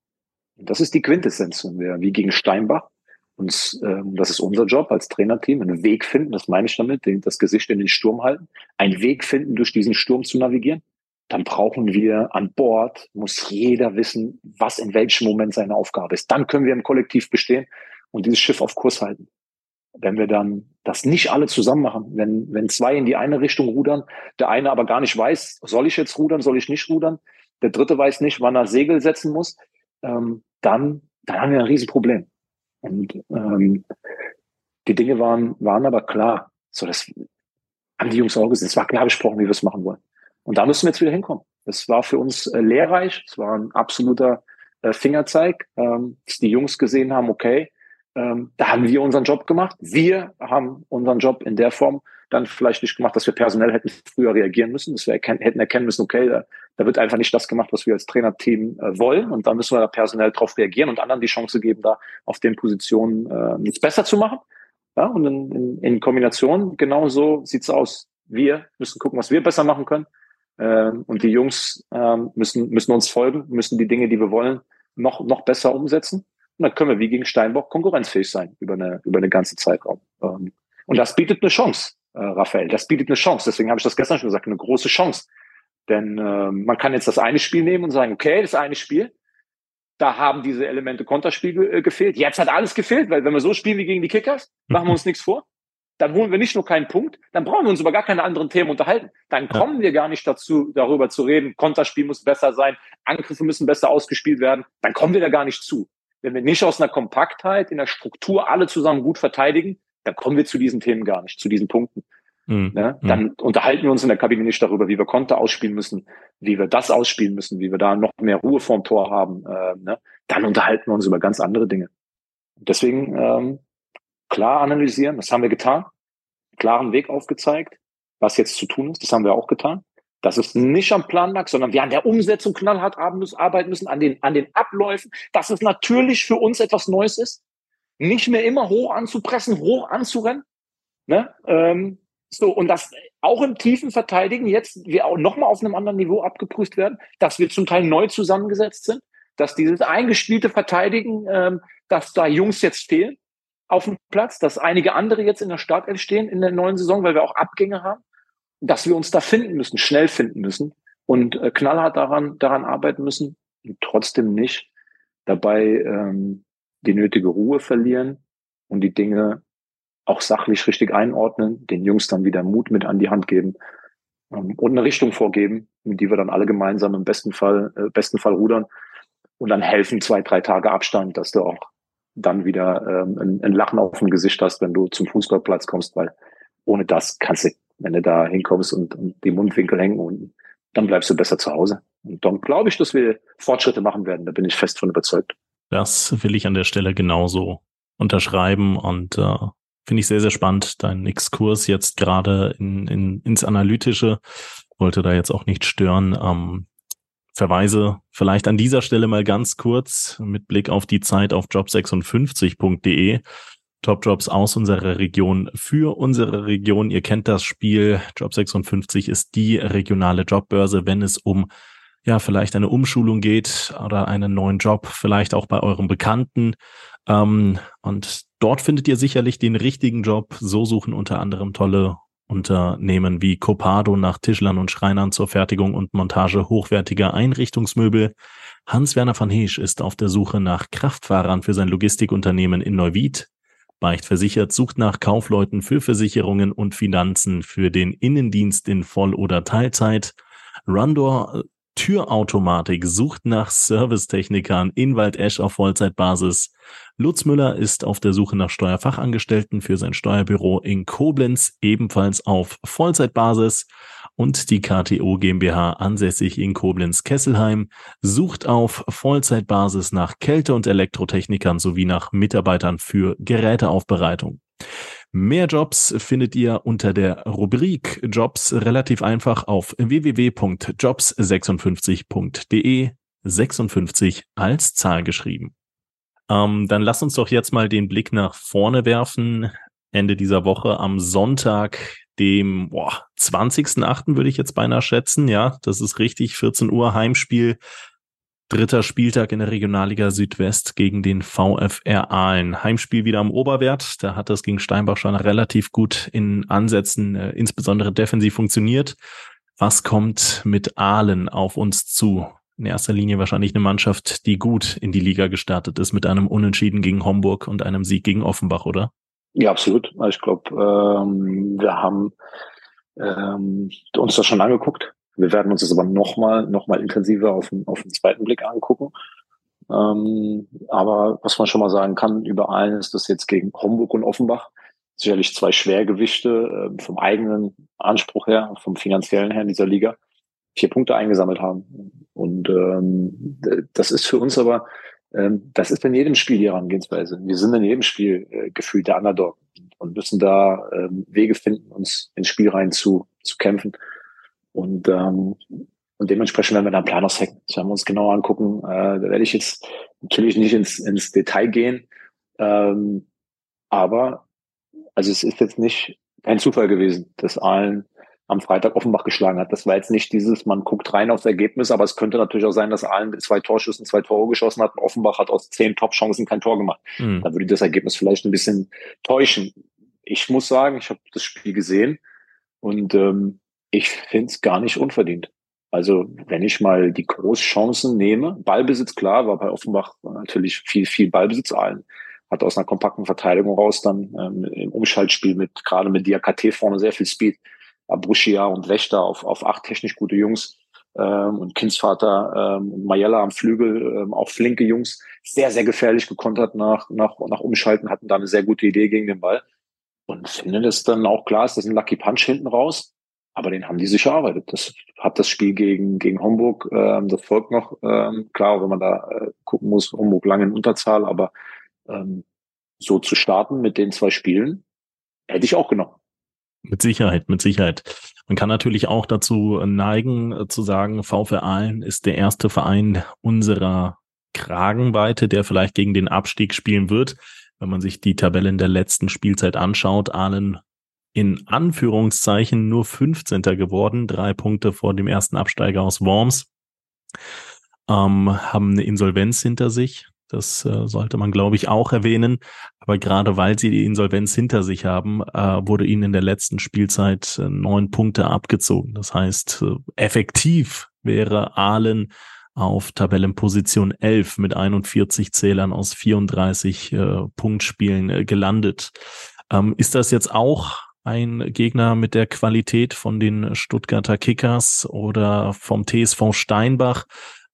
[SPEAKER 2] Und das ist die Quintessenz. Und wir, wie gegen Steinbach, uns, ähm, das ist unser Job als Trainerteam, einen Weg finden, das meine ich damit, das Gesicht in den Sturm halten, einen Weg finden, durch diesen Sturm zu navigieren dann brauchen wir an Bord, muss jeder wissen, was in welchem Moment seine Aufgabe ist. Dann können wir im Kollektiv bestehen und dieses Schiff auf Kurs halten. Wenn wir dann das nicht alle zusammen machen, wenn, wenn zwei in die eine Richtung rudern, der eine aber gar nicht weiß, soll ich jetzt rudern, soll ich nicht rudern, der dritte weiß nicht, wann er Segel setzen muss, ähm, dann, dann haben wir ein Riesenproblem. Und ähm, die Dinge waren, waren aber klar. So, das haben die Jungs auch gesehen. Es war klar besprochen, wie wir es machen wollen. Und da müssen wir jetzt wieder hinkommen. Das war für uns äh, lehrreich. Es war ein absoluter äh, Fingerzeig, ähm, dass die Jungs gesehen haben, okay, ähm, da haben wir unseren Job gemacht. Wir haben unseren Job in der Form dann vielleicht nicht gemacht, dass wir personell hätten früher reagieren müssen, dass wir erken hätten erkennen müssen, okay, da, da, wird einfach nicht das gemacht, was wir als Trainerteam äh, wollen. Und dann müssen wir da personell drauf reagieren und anderen die Chance geben, da auf den Positionen äh, nichts besser zu machen. Ja, und in, in, in Kombination, genau so sieht's aus. Wir müssen gucken, was wir besser machen können. Ähm, und die Jungs ähm, müssen, müssen uns folgen, müssen die Dinge, die wir wollen, noch, noch besser umsetzen. Und dann können wir wie gegen Steinbock konkurrenzfähig sein über eine, über eine ganze Zeitraum. Ähm, und das bietet eine Chance, äh, Raphael. Das bietet eine Chance. Deswegen habe ich das gestern schon gesagt, eine große Chance. Denn äh, man kann jetzt das eine Spiel nehmen und sagen, okay, das eine Spiel, da haben diese Elemente Konterspiel äh, gefehlt. Jetzt hat alles gefehlt, weil wenn wir so spielen wie gegen die Kickers, machen wir uns nichts vor dann holen wir nicht nur keinen Punkt, dann brauchen wir uns über gar keine anderen Themen unterhalten. Dann kommen ja. wir gar nicht dazu, darüber zu reden, Konterspiel muss besser sein, Angriffe müssen besser ausgespielt werden. Dann kommen wir da gar nicht zu. Wenn wir nicht aus einer Kompaktheit, in der Struktur alle zusammen gut verteidigen, dann kommen wir zu diesen Themen gar nicht, zu diesen Punkten. Mhm. Ne? Dann mhm. unterhalten wir uns in der Kabine nicht darüber, wie wir Konter ausspielen müssen, wie wir das ausspielen müssen, wie wir da noch mehr Ruhe vorm Tor haben. Äh, ne? Dann unterhalten wir uns über ganz andere Dinge. Deswegen ähm, klar analysieren, das haben wir getan, klaren Weg aufgezeigt, was jetzt zu tun ist, das haben wir auch getan. Dass es nicht am Plan lag, sondern wir an der Umsetzung knallhart arbeiten müssen, an den, an den Abläufen, dass es natürlich für uns etwas Neues ist, nicht mehr immer hoch anzupressen, hoch anzurennen. Ne? Ähm, so, und dass auch im tiefen Verteidigen jetzt wir auch nochmal auf einem anderen Niveau abgeprüft werden, dass wir zum Teil neu zusammengesetzt sind, dass dieses eingespielte Verteidigen, ähm, dass da Jungs jetzt fehlen, auf dem Platz, dass einige andere jetzt in der Startelf stehen in der neuen Saison, weil wir auch Abgänge haben, dass wir uns da finden müssen, schnell finden müssen und äh, knallhart daran, daran arbeiten müssen und trotzdem nicht dabei ähm, die nötige Ruhe verlieren und die Dinge auch sachlich richtig einordnen, den Jungs dann wieder Mut mit an die Hand geben ähm, und eine Richtung vorgeben, mit die wir dann alle gemeinsam im besten Fall, äh, besten Fall rudern und dann helfen zwei, drei Tage Abstand, dass du auch dann wieder ähm, ein, ein Lachen auf dem Gesicht hast, wenn du zum Fußballplatz kommst, weil ohne das kannst du, wenn du da hinkommst und, und die Mundwinkel hängen und dann bleibst du besser zu Hause. Und dann glaube ich, dass wir Fortschritte machen werden. Da bin ich fest von überzeugt.
[SPEAKER 1] Das will ich an der Stelle genauso unterschreiben und äh, finde ich sehr, sehr spannend, deinen Exkurs jetzt gerade in, in, ins Analytische. Wollte da jetzt auch nicht stören. Ähm, verweise vielleicht an dieser Stelle mal ganz kurz mit Blick auf die Zeit auf job56.de. Top-Jobs aus unserer Region für unsere Region. Ihr kennt das Spiel. Job 56 ist die regionale Jobbörse, wenn es um ja vielleicht eine Umschulung geht oder einen neuen Job, vielleicht auch bei eurem Bekannten. Ähm, und dort findet ihr sicherlich den richtigen Job. So suchen unter anderem tolle Unternehmen wie Copado nach Tischlern und Schreinern zur Fertigung und Montage hochwertiger Einrichtungsmöbel. Hans-Werner van Heesch ist auf der Suche nach Kraftfahrern für sein Logistikunternehmen in Neuwied. Beicht versichert sucht nach Kaufleuten für Versicherungen und Finanzen für den Innendienst in Voll- oder Teilzeit. Rundor Türautomatik sucht nach Servicetechnikern in Waldesch auf Vollzeitbasis. Lutz Müller ist auf der Suche nach Steuerfachangestellten für sein Steuerbüro in Koblenz, ebenfalls auf Vollzeitbasis. Und die KTO GmbH, ansässig in Koblenz-Kesselheim, sucht auf Vollzeitbasis nach Kälte- und Elektrotechnikern sowie nach Mitarbeitern für Geräteaufbereitung. Mehr Jobs findet ihr unter der Rubrik Jobs relativ einfach auf www.jobs56.de 56 als Zahl geschrieben. Ähm, dann lass uns doch jetzt mal den Blick nach vorne werfen. Ende dieser Woche am Sonntag, dem boah, 20.8. würde ich jetzt beinahe schätzen. Ja, das ist richtig. 14 Uhr Heimspiel Dritter Spieltag in der Regionalliga Südwest gegen den VfR Aalen. Heimspiel wieder am Oberwert. Da hat das gegen Steinbach schon relativ gut in Ansätzen, äh, insbesondere defensiv funktioniert. Was kommt mit Aalen auf uns zu? In erster Linie wahrscheinlich eine Mannschaft, die gut in die Liga gestartet ist mit einem Unentschieden gegen Homburg und einem Sieg gegen Offenbach, oder?
[SPEAKER 2] Ja, absolut. Ich glaube, ähm, wir haben ähm, uns das schon angeguckt wir werden uns das aber nochmal noch mal intensiver auf den, auf den zweiten Blick angucken. Ähm, aber was man schon mal sagen kann, über allen ist das jetzt gegen Homburg und Offenbach sicherlich zwei Schwergewichte äh, vom eigenen Anspruch her, vom finanziellen her in dieser Liga, vier Punkte eingesammelt haben. Und ähm, das ist für uns aber, ähm, das ist in jedem Spiel die Herangehensweise. Wir sind in jedem Spiel äh, gefühlt der Underdog und müssen da ähm, Wege finden, uns ins Spiel rein zu, zu kämpfen. Und, ähm, und dementsprechend werden wir dann Plan aushacken. Das werden wir uns genau angucken. Äh, da werde ich jetzt natürlich nicht ins, ins Detail gehen. Ähm, aber also es ist jetzt nicht kein Zufall gewesen, dass allen am Freitag Offenbach geschlagen hat. Das war jetzt nicht dieses, man guckt rein aufs Ergebnis, aber es könnte natürlich auch sein, dass allen mit zwei Torschüssen zwei Tore geschossen hat. Offenbach hat aus zehn Top-Chancen kein Tor gemacht. Mhm. Da würde das Ergebnis vielleicht ein bisschen täuschen. Ich muss sagen, ich habe das Spiel gesehen und ähm, ich finde es gar nicht unverdient. Also wenn ich mal die Großchancen nehme, Ballbesitz klar, war bei Offenbach natürlich viel, viel Ballbesitz allen. Hat aus einer kompakten Verteidigung raus dann ähm, im Umschaltspiel mit, gerade mit Diakate vorne sehr viel Speed. Abruschia und Wächter auf, auf acht technisch gute Jungs ähm, und Kindsvater ähm, und Mayella am Flügel, ähm, auch flinke Jungs, sehr, sehr gefährlich gekontert nach, nach, nach Umschalten, hatten da eine sehr gute Idee gegen den Ball. Und finde das dann auch klar, ist das ein Lucky Punch hinten raus. Aber den haben die sich erarbeitet. Das hat das Spiel gegen, gegen Homburg, ähm, das folgt noch. Ähm, klar, wenn man da äh, gucken muss, Homburg lange in Unterzahl, aber ähm, so zu starten mit den zwei Spielen, hätte ich auch genommen.
[SPEAKER 1] Mit Sicherheit, mit Sicherheit. Man kann natürlich auch dazu neigen, äh, zu sagen, VfR Aalen ist der erste Verein unserer Kragenweite, der vielleicht gegen den Abstieg spielen wird. Wenn man sich die Tabellen der letzten Spielzeit anschaut, Aalen in Anführungszeichen nur 15. geworden, drei Punkte vor dem ersten Absteiger aus Worms, ähm, haben eine Insolvenz hinter sich. Das äh, sollte man, glaube ich, auch erwähnen. Aber gerade weil sie die Insolvenz hinter sich haben, äh, wurde ihnen in der letzten Spielzeit äh, neun Punkte abgezogen. Das heißt, äh, effektiv wäre Ahlen auf Tabellenposition 11 mit 41 Zählern aus 34 äh, Punktspielen äh, gelandet. Ähm, ist das jetzt auch ein Gegner mit der Qualität von den Stuttgarter Kickers oder vom TSV Steinbach.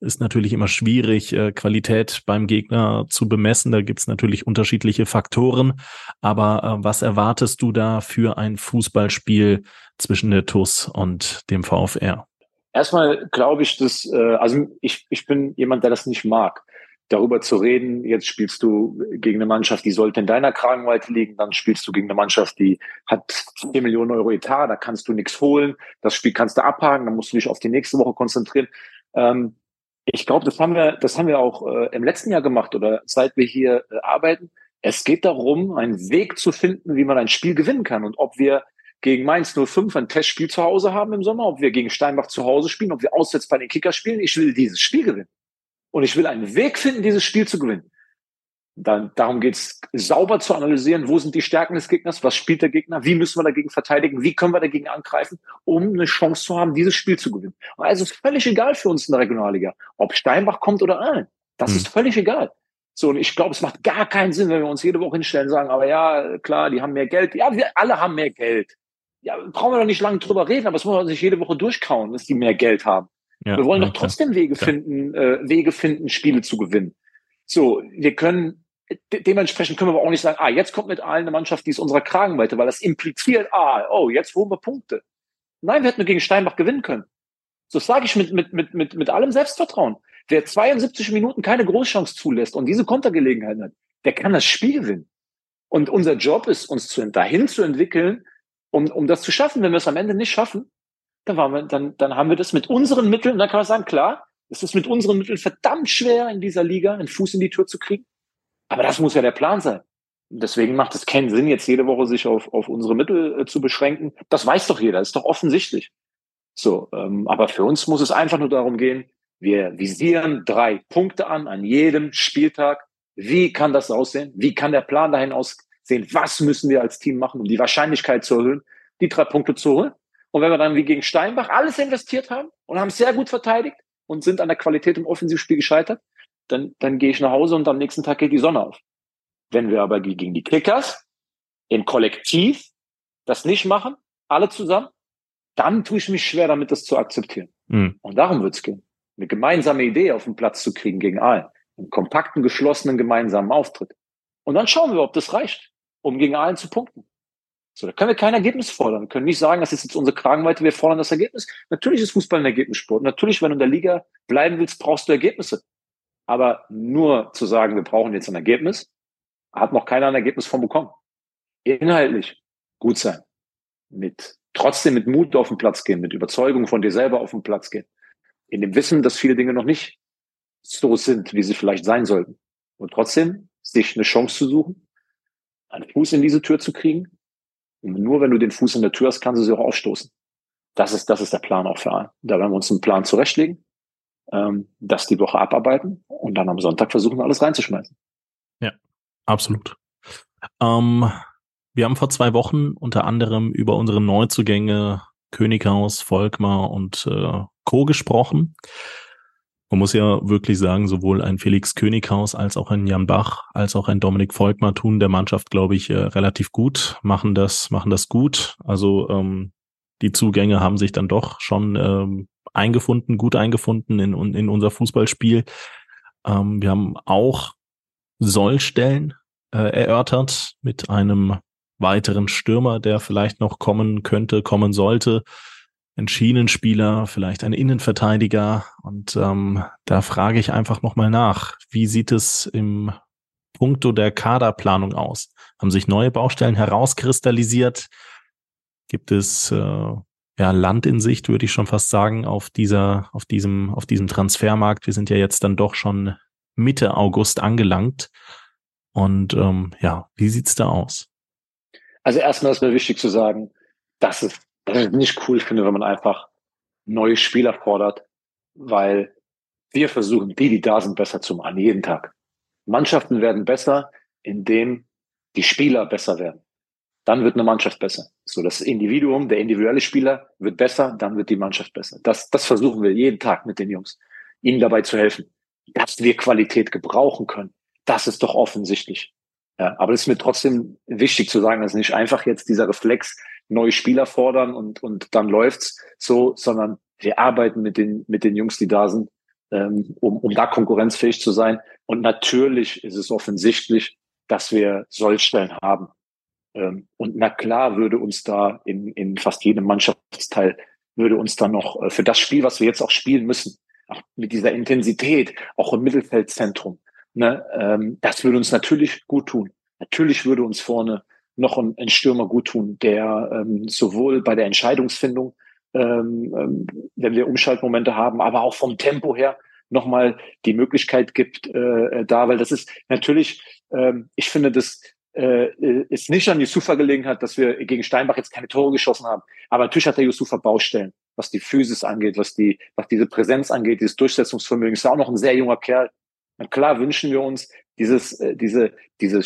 [SPEAKER 1] Ist natürlich immer schwierig, äh, Qualität beim Gegner zu bemessen. Da gibt's natürlich unterschiedliche Faktoren. Aber äh, was erwartest du da für ein Fußballspiel zwischen der TUS und dem VfR?
[SPEAKER 2] Erstmal glaube ich, dass, äh, also ich, ich bin jemand, der das nicht mag darüber zu reden, jetzt spielst du gegen eine Mannschaft, die sollte in deiner Kragenweite liegen, dann spielst du gegen eine Mannschaft, die hat 4 Millionen Euro Etat, da kannst du nichts holen, das Spiel kannst du abhaken, dann musst du dich auf die nächste Woche konzentrieren. Ähm, ich glaube, das haben wir, das haben wir auch äh, im letzten Jahr gemacht oder seit wir hier äh, arbeiten. Es geht darum, einen Weg zu finden, wie man ein Spiel gewinnen kann und ob wir gegen Mainz 05 ein Testspiel zu Hause haben im Sommer, ob wir gegen Steinbach zu Hause spielen, ob wir auswärts bei den Kicker spielen. Ich will dieses Spiel gewinnen. Und ich will einen Weg finden, dieses Spiel zu gewinnen. Dann, darum geht es, sauber zu analysieren, wo sind die Stärken des Gegners, was spielt der Gegner, wie müssen wir dagegen verteidigen, wie können wir dagegen angreifen, um eine Chance zu haben, dieses Spiel zu gewinnen. Also ist völlig egal für uns in der Regionalliga, ob Steinbach kommt oder Aalen. Das mhm. ist völlig egal. So, und ich glaube, es macht gar keinen Sinn, wenn wir uns jede Woche hinstellen und sagen, aber ja, klar, die haben mehr Geld. Ja, wir alle haben mehr Geld. Ja, brauchen wir doch nicht lange drüber reden, aber es muss man sich jede Woche durchkauen, dass die mehr Geld haben. Ja, wir wollen doch trotzdem Wege finden, äh, Wege finden, Spiele zu gewinnen. So, wir können de dementsprechend können wir aber auch nicht sagen, ah, jetzt kommt mit allen eine Mannschaft, die ist unserer Kragenweite, weil das impliziert, ah, oh, jetzt holen wir Punkte. Nein, wir hätten nur gegen Steinbach gewinnen können. So sage ich mit, mit, mit, mit, mit allem Selbstvertrauen. Wer 72 Minuten keine Großchance zulässt und diese Kontergelegenheit hat, der kann das Spiel gewinnen. Und unser Job ist, uns zu, dahin zu entwickeln, um, um das zu schaffen. Wenn wir es am Ende nicht schaffen, dann, waren wir, dann, dann haben wir das mit unseren Mitteln, dann kann man sagen, klar, es ist mit unseren Mitteln verdammt schwer, in dieser Liga einen Fuß in die Tür zu kriegen. Aber das muss ja der Plan sein. Deswegen macht es keinen Sinn, jetzt jede Woche sich auf, auf unsere Mittel äh, zu beschränken. Das weiß doch jeder, ist doch offensichtlich. So, ähm, aber für uns muss es einfach nur darum gehen, wir visieren drei Punkte an an jedem Spieltag. Wie kann das aussehen? Wie kann der Plan dahin aussehen? Was müssen wir als Team machen, um die Wahrscheinlichkeit zu erhöhen, die drei Punkte zu holen? Und wenn wir dann wie gegen Steinbach alles investiert haben und haben sehr gut verteidigt und sind an der Qualität im Offensivspiel gescheitert, dann, dann gehe ich nach Hause und am nächsten Tag geht die Sonne auf. Wenn wir aber gegen die Kickers im Kollektiv das nicht machen, alle zusammen, dann tue ich mich schwer damit, das zu akzeptieren. Mhm. Und darum wird es gehen. Eine gemeinsame Idee auf den Platz zu kriegen gegen Aalen. Einen kompakten, geschlossenen, gemeinsamen Auftritt. Und dann schauen wir, ob das reicht, um gegen Aalen zu punkten. So, da können wir kein Ergebnis fordern. Wir können nicht sagen, das ist jetzt unsere Kragenweite, wir fordern das Ergebnis. Natürlich ist Fußball ein Ergebnissport. Natürlich, wenn du in der Liga bleiben willst, brauchst du Ergebnisse. Aber nur zu sagen, wir brauchen jetzt ein Ergebnis, hat noch keiner ein Ergebnis von bekommen. Inhaltlich gut sein. Mit, trotzdem mit Mut auf den Platz gehen, mit Überzeugung von dir selber auf den Platz gehen. In dem Wissen, dass viele Dinge noch nicht so sind, wie sie vielleicht sein sollten. Und trotzdem sich eine Chance zu suchen, einen Fuß in diese Tür zu kriegen. Und nur wenn du den Fuß in der Tür hast, kannst du sie auch aufstoßen. Das ist, das ist der Plan auch für alle. Da werden wir uns einen Plan zurechtlegen, ähm, das die Woche abarbeiten und dann am Sonntag versuchen, alles reinzuschmeißen.
[SPEAKER 1] Absolut. Ähm, wir haben vor zwei Wochen unter anderem über unsere Neuzugänge Könighaus, Volkmar und äh, Co. gesprochen. Man muss ja wirklich sagen, sowohl ein Felix Könighaus als auch ein Jan Bach als auch ein Dominik Volkmar tun der Mannschaft, glaube ich, äh, relativ gut, machen das, machen das gut. Also ähm, die Zugänge haben sich dann doch schon ähm, eingefunden, gut eingefunden in, in unser Fußballspiel. Ähm, wir haben auch Sollstellen äh, erörtert mit einem weiteren Stürmer, der vielleicht noch kommen könnte, kommen sollte. Ein Schienenspieler, vielleicht ein Innenverteidiger. Und ähm, da frage ich einfach nochmal nach. Wie sieht es im Punkto der Kaderplanung aus? Haben sich neue Baustellen herauskristallisiert? Gibt es äh, ja, Land in Sicht, würde ich schon fast sagen, auf dieser, auf diesem, auf diesem Transfermarkt. Wir sind ja jetzt dann doch schon Mitte August angelangt. Und ähm, ja, wie sieht's da aus?
[SPEAKER 2] Also erstmal ist mir wichtig zu sagen, dass es, dass ich nicht cool finde, wenn man einfach neue Spieler fordert, weil wir versuchen, die, die da sind, besser zu machen, jeden Tag. Mannschaften werden besser, indem die Spieler besser werden. Dann wird eine Mannschaft besser. So, das Individuum, der individuelle Spieler wird besser, dann wird die Mannschaft besser. Das, das versuchen wir jeden Tag mit den Jungs, ihnen dabei zu helfen, dass wir Qualität gebrauchen können das ist doch offensichtlich. Ja, aber es ist mir trotzdem wichtig zu sagen, dass nicht einfach jetzt dieser Reflex neue Spieler fordern und, und dann läuft's so, sondern wir arbeiten mit den, mit den Jungs, die da sind, ähm, um, um da konkurrenzfähig zu sein. Und natürlich ist es offensichtlich, dass wir Sollstellen haben. Ähm, und na klar würde uns da in, in fast jedem Mannschaftsteil würde uns dann noch äh, für das Spiel, was wir jetzt auch spielen müssen, auch mit dieser Intensität, auch im Mittelfeldzentrum, Ne, ähm, das würde uns natürlich gut tun. Natürlich würde uns vorne noch ein, ein Stürmer gut tun, der ähm, sowohl bei der Entscheidungsfindung, ähm, ähm, wenn wir Umschaltmomente haben, aber auch vom Tempo her nochmal die Möglichkeit gibt äh, da, weil das ist natürlich, ähm, ich finde, das äh, ist nicht an Yusufa gelegen hat, dass wir gegen Steinbach jetzt keine Tore geschossen haben. Aber natürlich hat der Yusufa Baustellen, was die Physis angeht, was die, was diese Präsenz angeht, dieses Durchsetzungsvermögen. Ist ja auch noch ein sehr junger Kerl. Na klar wünschen wir uns dieses, äh, diese, diese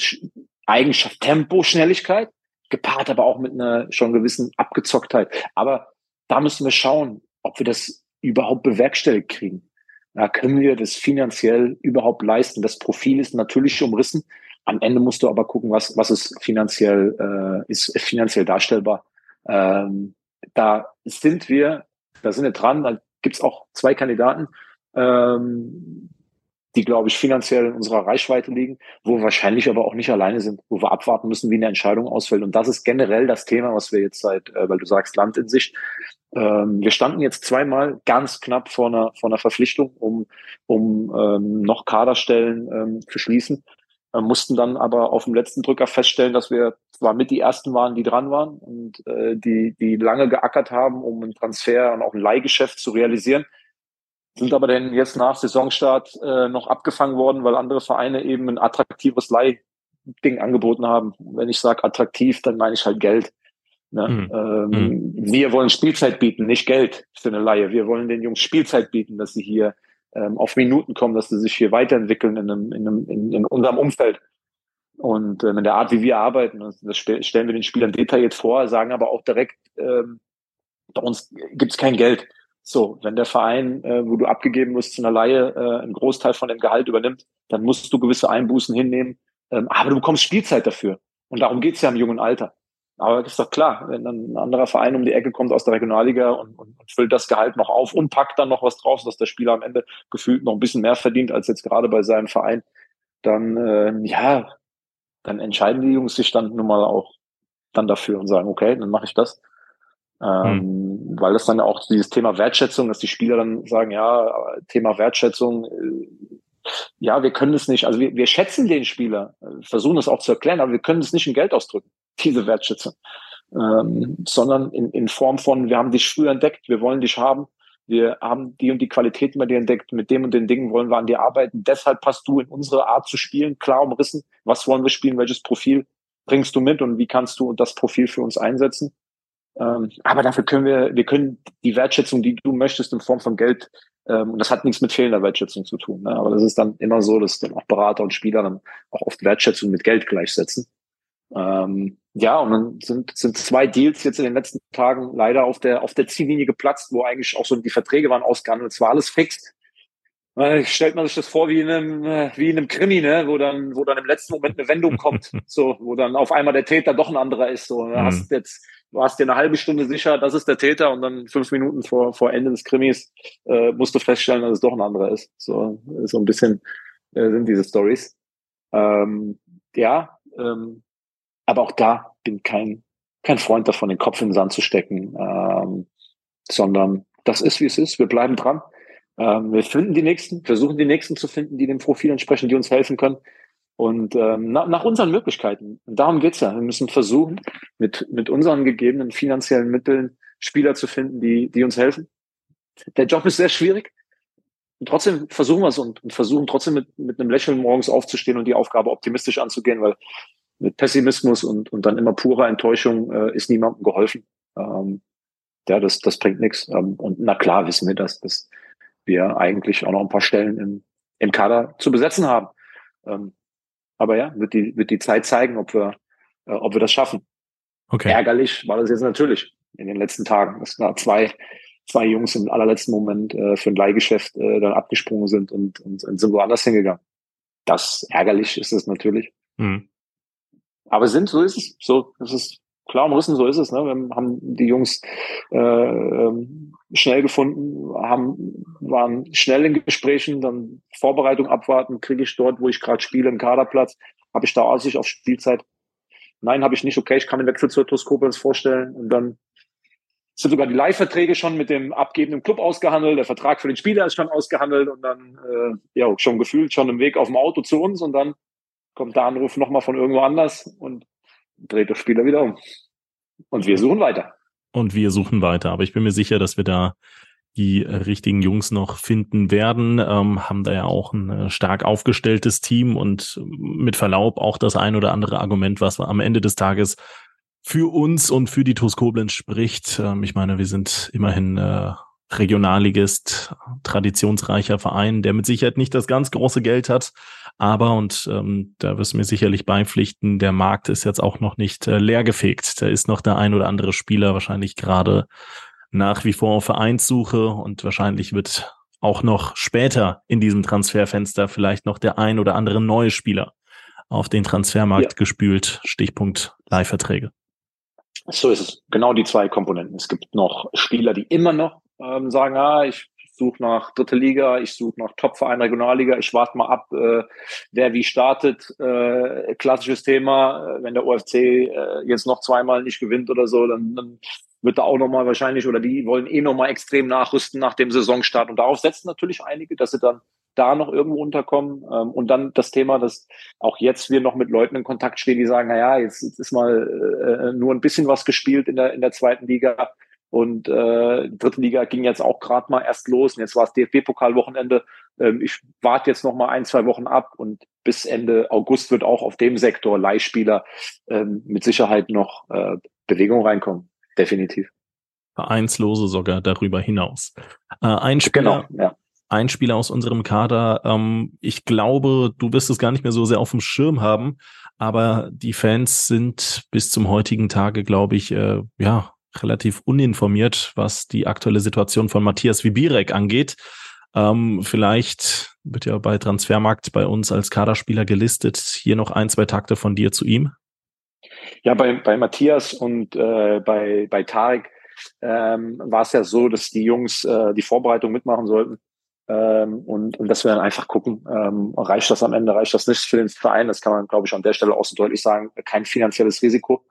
[SPEAKER 2] Eigenschaft Tempo, Schnelligkeit, gepaart aber auch mit einer schon gewissen Abgezocktheit. Aber da müssen wir schauen, ob wir das überhaupt bewerkstelligt kriegen. Da können wir das finanziell überhaupt leisten? Das Profil ist natürlich umrissen. Am Ende musst du aber gucken, was, was ist finanziell, äh, ist finanziell darstellbar. Ähm, da sind wir, da sind wir dran, da gibt's auch zwei Kandidaten. Ähm, die, glaube ich, finanziell in unserer Reichweite liegen, wo wir wahrscheinlich aber auch nicht alleine sind, wo wir abwarten müssen, wie eine Entscheidung ausfällt. Und das ist generell das Thema, was wir jetzt seit, äh, weil du sagst, Land in Sicht. Ähm, wir standen jetzt zweimal ganz knapp vor einer, vor einer Verpflichtung, um, um ähm, noch Kaderstellen ähm, zu schließen. äh, mussten dann aber auf dem letzten Drücker feststellen, dass wir zwar mit die ersten waren, die dran waren und äh, die, die lange geackert haben, um einen Transfer und auch ein Leihgeschäft zu realisieren, sind aber dann jetzt nach Saisonstart äh, noch abgefangen worden, weil andere Vereine eben ein attraktives Leihding angeboten haben. Wenn ich sage attraktiv, dann meine ich halt Geld. Ne? Mhm. Ähm, mhm. Wir wollen Spielzeit bieten, nicht Geld für eine Laie. Wir wollen den Jungs Spielzeit bieten, dass sie hier ähm, auf Minuten kommen, dass sie sich hier weiterentwickeln in, einem, in, einem, in, in unserem Umfeld. Und ähm, in der Art, wie wir arbeiten, das stellen wir den Spielern detailliert vor, sagen aber auch direkt, ähm, bei uns gibt's kein Geld. So, wenn der Verein, äh, wo du abgegeben wirst zu einer Laie, äh, einen Großteil von dem Gehalt übernimmt, dann musst du gewisse Einbußen hinnehmen. Ähm, aber du bekommst Spielzeit dafür. Und darum geht's ja im jungen Alter. Aber ist doch klar, wenn dann ein anderer Verein um die Ecke kommt aus der Regionalliga und, und, und füllt das Gehalt noch auf und packt dann noch was drauf, dass der Spieler am Ende gefühlt noch ein bisschen mehr verdient als jetzt gerade bei seinem Verein, dann äh, ja, dann entscheiden die Jungs sich dann nun mal auch dann dafür und sagen, okay, dann mache ich das. Ähm, mhm. Weil das dann auch dieses Thema Wertschätzung, dass die Spieler dann sagen, ja, Thema Wertschätzung, äh, ja, wir können es nicht, also wir, wir schätzen den Spieler, versuchen es auch zu erklären, aber wir können es nicht in Geld ausdrücken, diese Wertschätzung. Ähm, sondern in, in Form von, wir haben dich früher entdeckt, wir wollen dich haben, wir haben die und die Qualitäten bei dir entdeckt, mit dem und den Dingen wollen wir an dir arbeiten. Deshalb passt du in unsere Art zu spielen, klar umrissen, was wollen wir spielen, welches Profil bringst du mit und wie kannst du das Profil für uns einsetzen. Ähm, aber dafür können wir, wir können die Wertschätzung, die du möchtest, in Form von Geld, ähm, und das hat nichts mit fehlender Wertschätzung zu tun. Ne? Aber das ist dann immer so, dass dann auch Berater und Spieler dann auch oft Wertschätzung mit Geld gleichsetzen. Ähm, ja, und dann sind, sind zwei Deals jetzt in den letzten Tagen leider auf der, auf der Ziellinie geplatzt, wo eigentlich auch so die Verträge waren ausgehandelt. Es war alles fix. Äh, stellt man sich das vor wie in einem, äh, wie in einem Krimi, ne? wo dann, wo dann im letzten Moment eine Wendung kommt, so, wo dann auf einmal der Täter doch ein anderer ist. So, mhm. hast jetzt, du hast dir eine halbe Stunde sicher, das ist der Täter, und dann fünf Minuten vor, vor Ende des Krimis äh, musst du feststellen, dass es doch ein anderer ist. So, so ein bisschen äh, sind diese Stories. Ähm, ja, ähm, aber auch da bin kein kein Freund davon, den Kopf in den Sand zu stecken, ähm, sondern das ist wie es ist. Wir bleiben dran. Ähm, wir finden die Nächsten, versuchen die Nächsten zu finden, die dem Profil entsprechen, die uns helfen können. Und ähm, nach, nach unseren Möglichkeiten. Und darum geht's ja. Wir müssen versuchen, mit, mit unseren gegebenen finanziellen Mitteln Spieler zu finden, die, die uns helfen. Der Job ist sehr schwierig. Und trotzdem versuchen wir es und, und versuchen trotzdem mit, mit einem Lächeln morgens aufzustehen und die Aufgabe optimistisch anzugehen, weil mit Pessimismus und, und dann immer purer Enttäuschung äh, ist niemandem geholfen. Ähm, ja, das, das bringt nichts. Ähm, und na klar wissen wir das. dass wir eigentlich auch noch ein paar Stellen im, im Kader zu besetzen haben. Ähm, aber ja, wird die, wird die Zeit zeigen, ob wir, äh, ob wir das schaffen. Okay. Ärgerlich war das jetzt natürlich in den letzten Tagen, dass da zwei, zwei Jungs im allerletzten Moment äh, für ein Leihgeschäft äh, dann abgesprungen sind und, und, und sind woanders hingegangen. Das ärgerlich ist es natürlich. Mhm. Aber sind, so ist es. So, das ist klar umrissen, so ist es. Ne? Wir haben die Jungs äh, ähm, schnell gefunden, haben, waren schnell in Gesprächen, dann Vorbereitung abwarten, kriege ich dort, wo ich gerade spiele, im Kaderplatz, habe ich da Aussicht auf Spielzeit? Nein, habe ich nicht. Okay, ich kann den Wechsel zur Toskopens vorstellen und dann sind sogar die Leihverträge schon mit dem abgebenden Club ausgehandelt, der Vertrag für den Spieler ist schon ausgehandelt und dann äh, ja schon gefühlt schon im Weg auf dem Auto zu uns und dann kommt der Anruf nochmal von irgendwo anders und dreht das Spieler wieder um. Und wir suchen weiter.
[SPEAKER 1] Und wir suchen weiter. Aber ich bin mir sicher, dass wir da die richtigen Jungs noch finden werden, ähm, haben da ja auch ein äh, stark aufgestelltes Team und mit Verlaub auch das ein oder andere Argument, was am Ende des Tages für uns und für die TuS Koblenz spricht. Ähm, ich meine, wir sind immerhin äh, Regionalligist, traditionsreicher Verein, der mit Sicherheit nicht das ganz große Geld hat, aber, und ähm, da wirst du mir sicherlich beipflichten, der Markt ist jetzt auch noch nicht äh, leergefegt. Da ist noch der ein oder andere Spieler wahrscheinlich gerade nach wie vor auf Vereinssuche und wahrscheinlich wird auch noch später in diesem Transferfenster vielleicht noch der ein oder andere neue Spieler auf den Transfermarkt ja. gespült. Stichpunkt Leihverträge.
[SPEAKER 2] So ist es. Genau die zwei Komponenten. Es gibt noch Spieler, die immer noch ähm, sagen, ah, ich suche nach dritte Liga, ich suche nach Topverein Regionalliga, ich warte mal ab, äh, wer wie startet. Äh, klassisches Thema, äh, wenn der OFC äh, jetzt noch zweimal nicht gewinnt oder so, dann, dann wird da auch nochmal wahrscheinlich, oder die wollen eh nochmal extrem nachrüsten nach dem Saisonstart. Und darauf setzen natürlich einige, dass sie dann da noch irgendwo unterkommen. Ähm, und dann das Thema, dass auch jetzt wir noch mit Leuten in Kontakt stehen, die sagen, na ja, jetzt, jetzt ist mal äh, nur ein bisschen was gespielt in der, in der zweiten Liga. Und äh, dritte Liga ging jetzt auch gerade mal erst los. Und jetzt war es DFB-Pokalwochenende. Ähm, ich warte jetzt noch mal ein, zwei Wochen ab und bis Ende August wird auch auf dem Sektor Leihspieler ähm, mit Sicherheit noch äh, Bewegung reinkommen. Definitiv.
[SPEAKER 1] Vereinslose sogar darüber hinaus. Äh, ein Spieler, genau, ja. ein Spieler aus unserem Kader. Ähm, ich glaube, du wirst es gar nicht mehr so sehr auf dem Schirm haben, aber die Fans sind bis zum heutigen Tage, glaube ich, äh, ja relativ uninformiert, was die aktuelle Situation von Matthias Wibirek angeht. Ähm, vielleicht wird ja bei Transfermarkt bei uns als Kaderspieler gelistet. Hier noch ein, zwei Takte von dir zu ihm.
[SPEAKER 2] Ja, bei, bei Matthias und äh, bei, bei Tarek ähm, war es ja so, dass die Jungs äh, die Vorbereitung mitmachen sollten. Ähm, und, und dass wir dann einfach gucken, ähm, reicht das am Ende, reicht das nicht für den Verein? Das kann man, glaube ich, an der Stelle auch so deutlich sagen. Kein finanzielles Risiko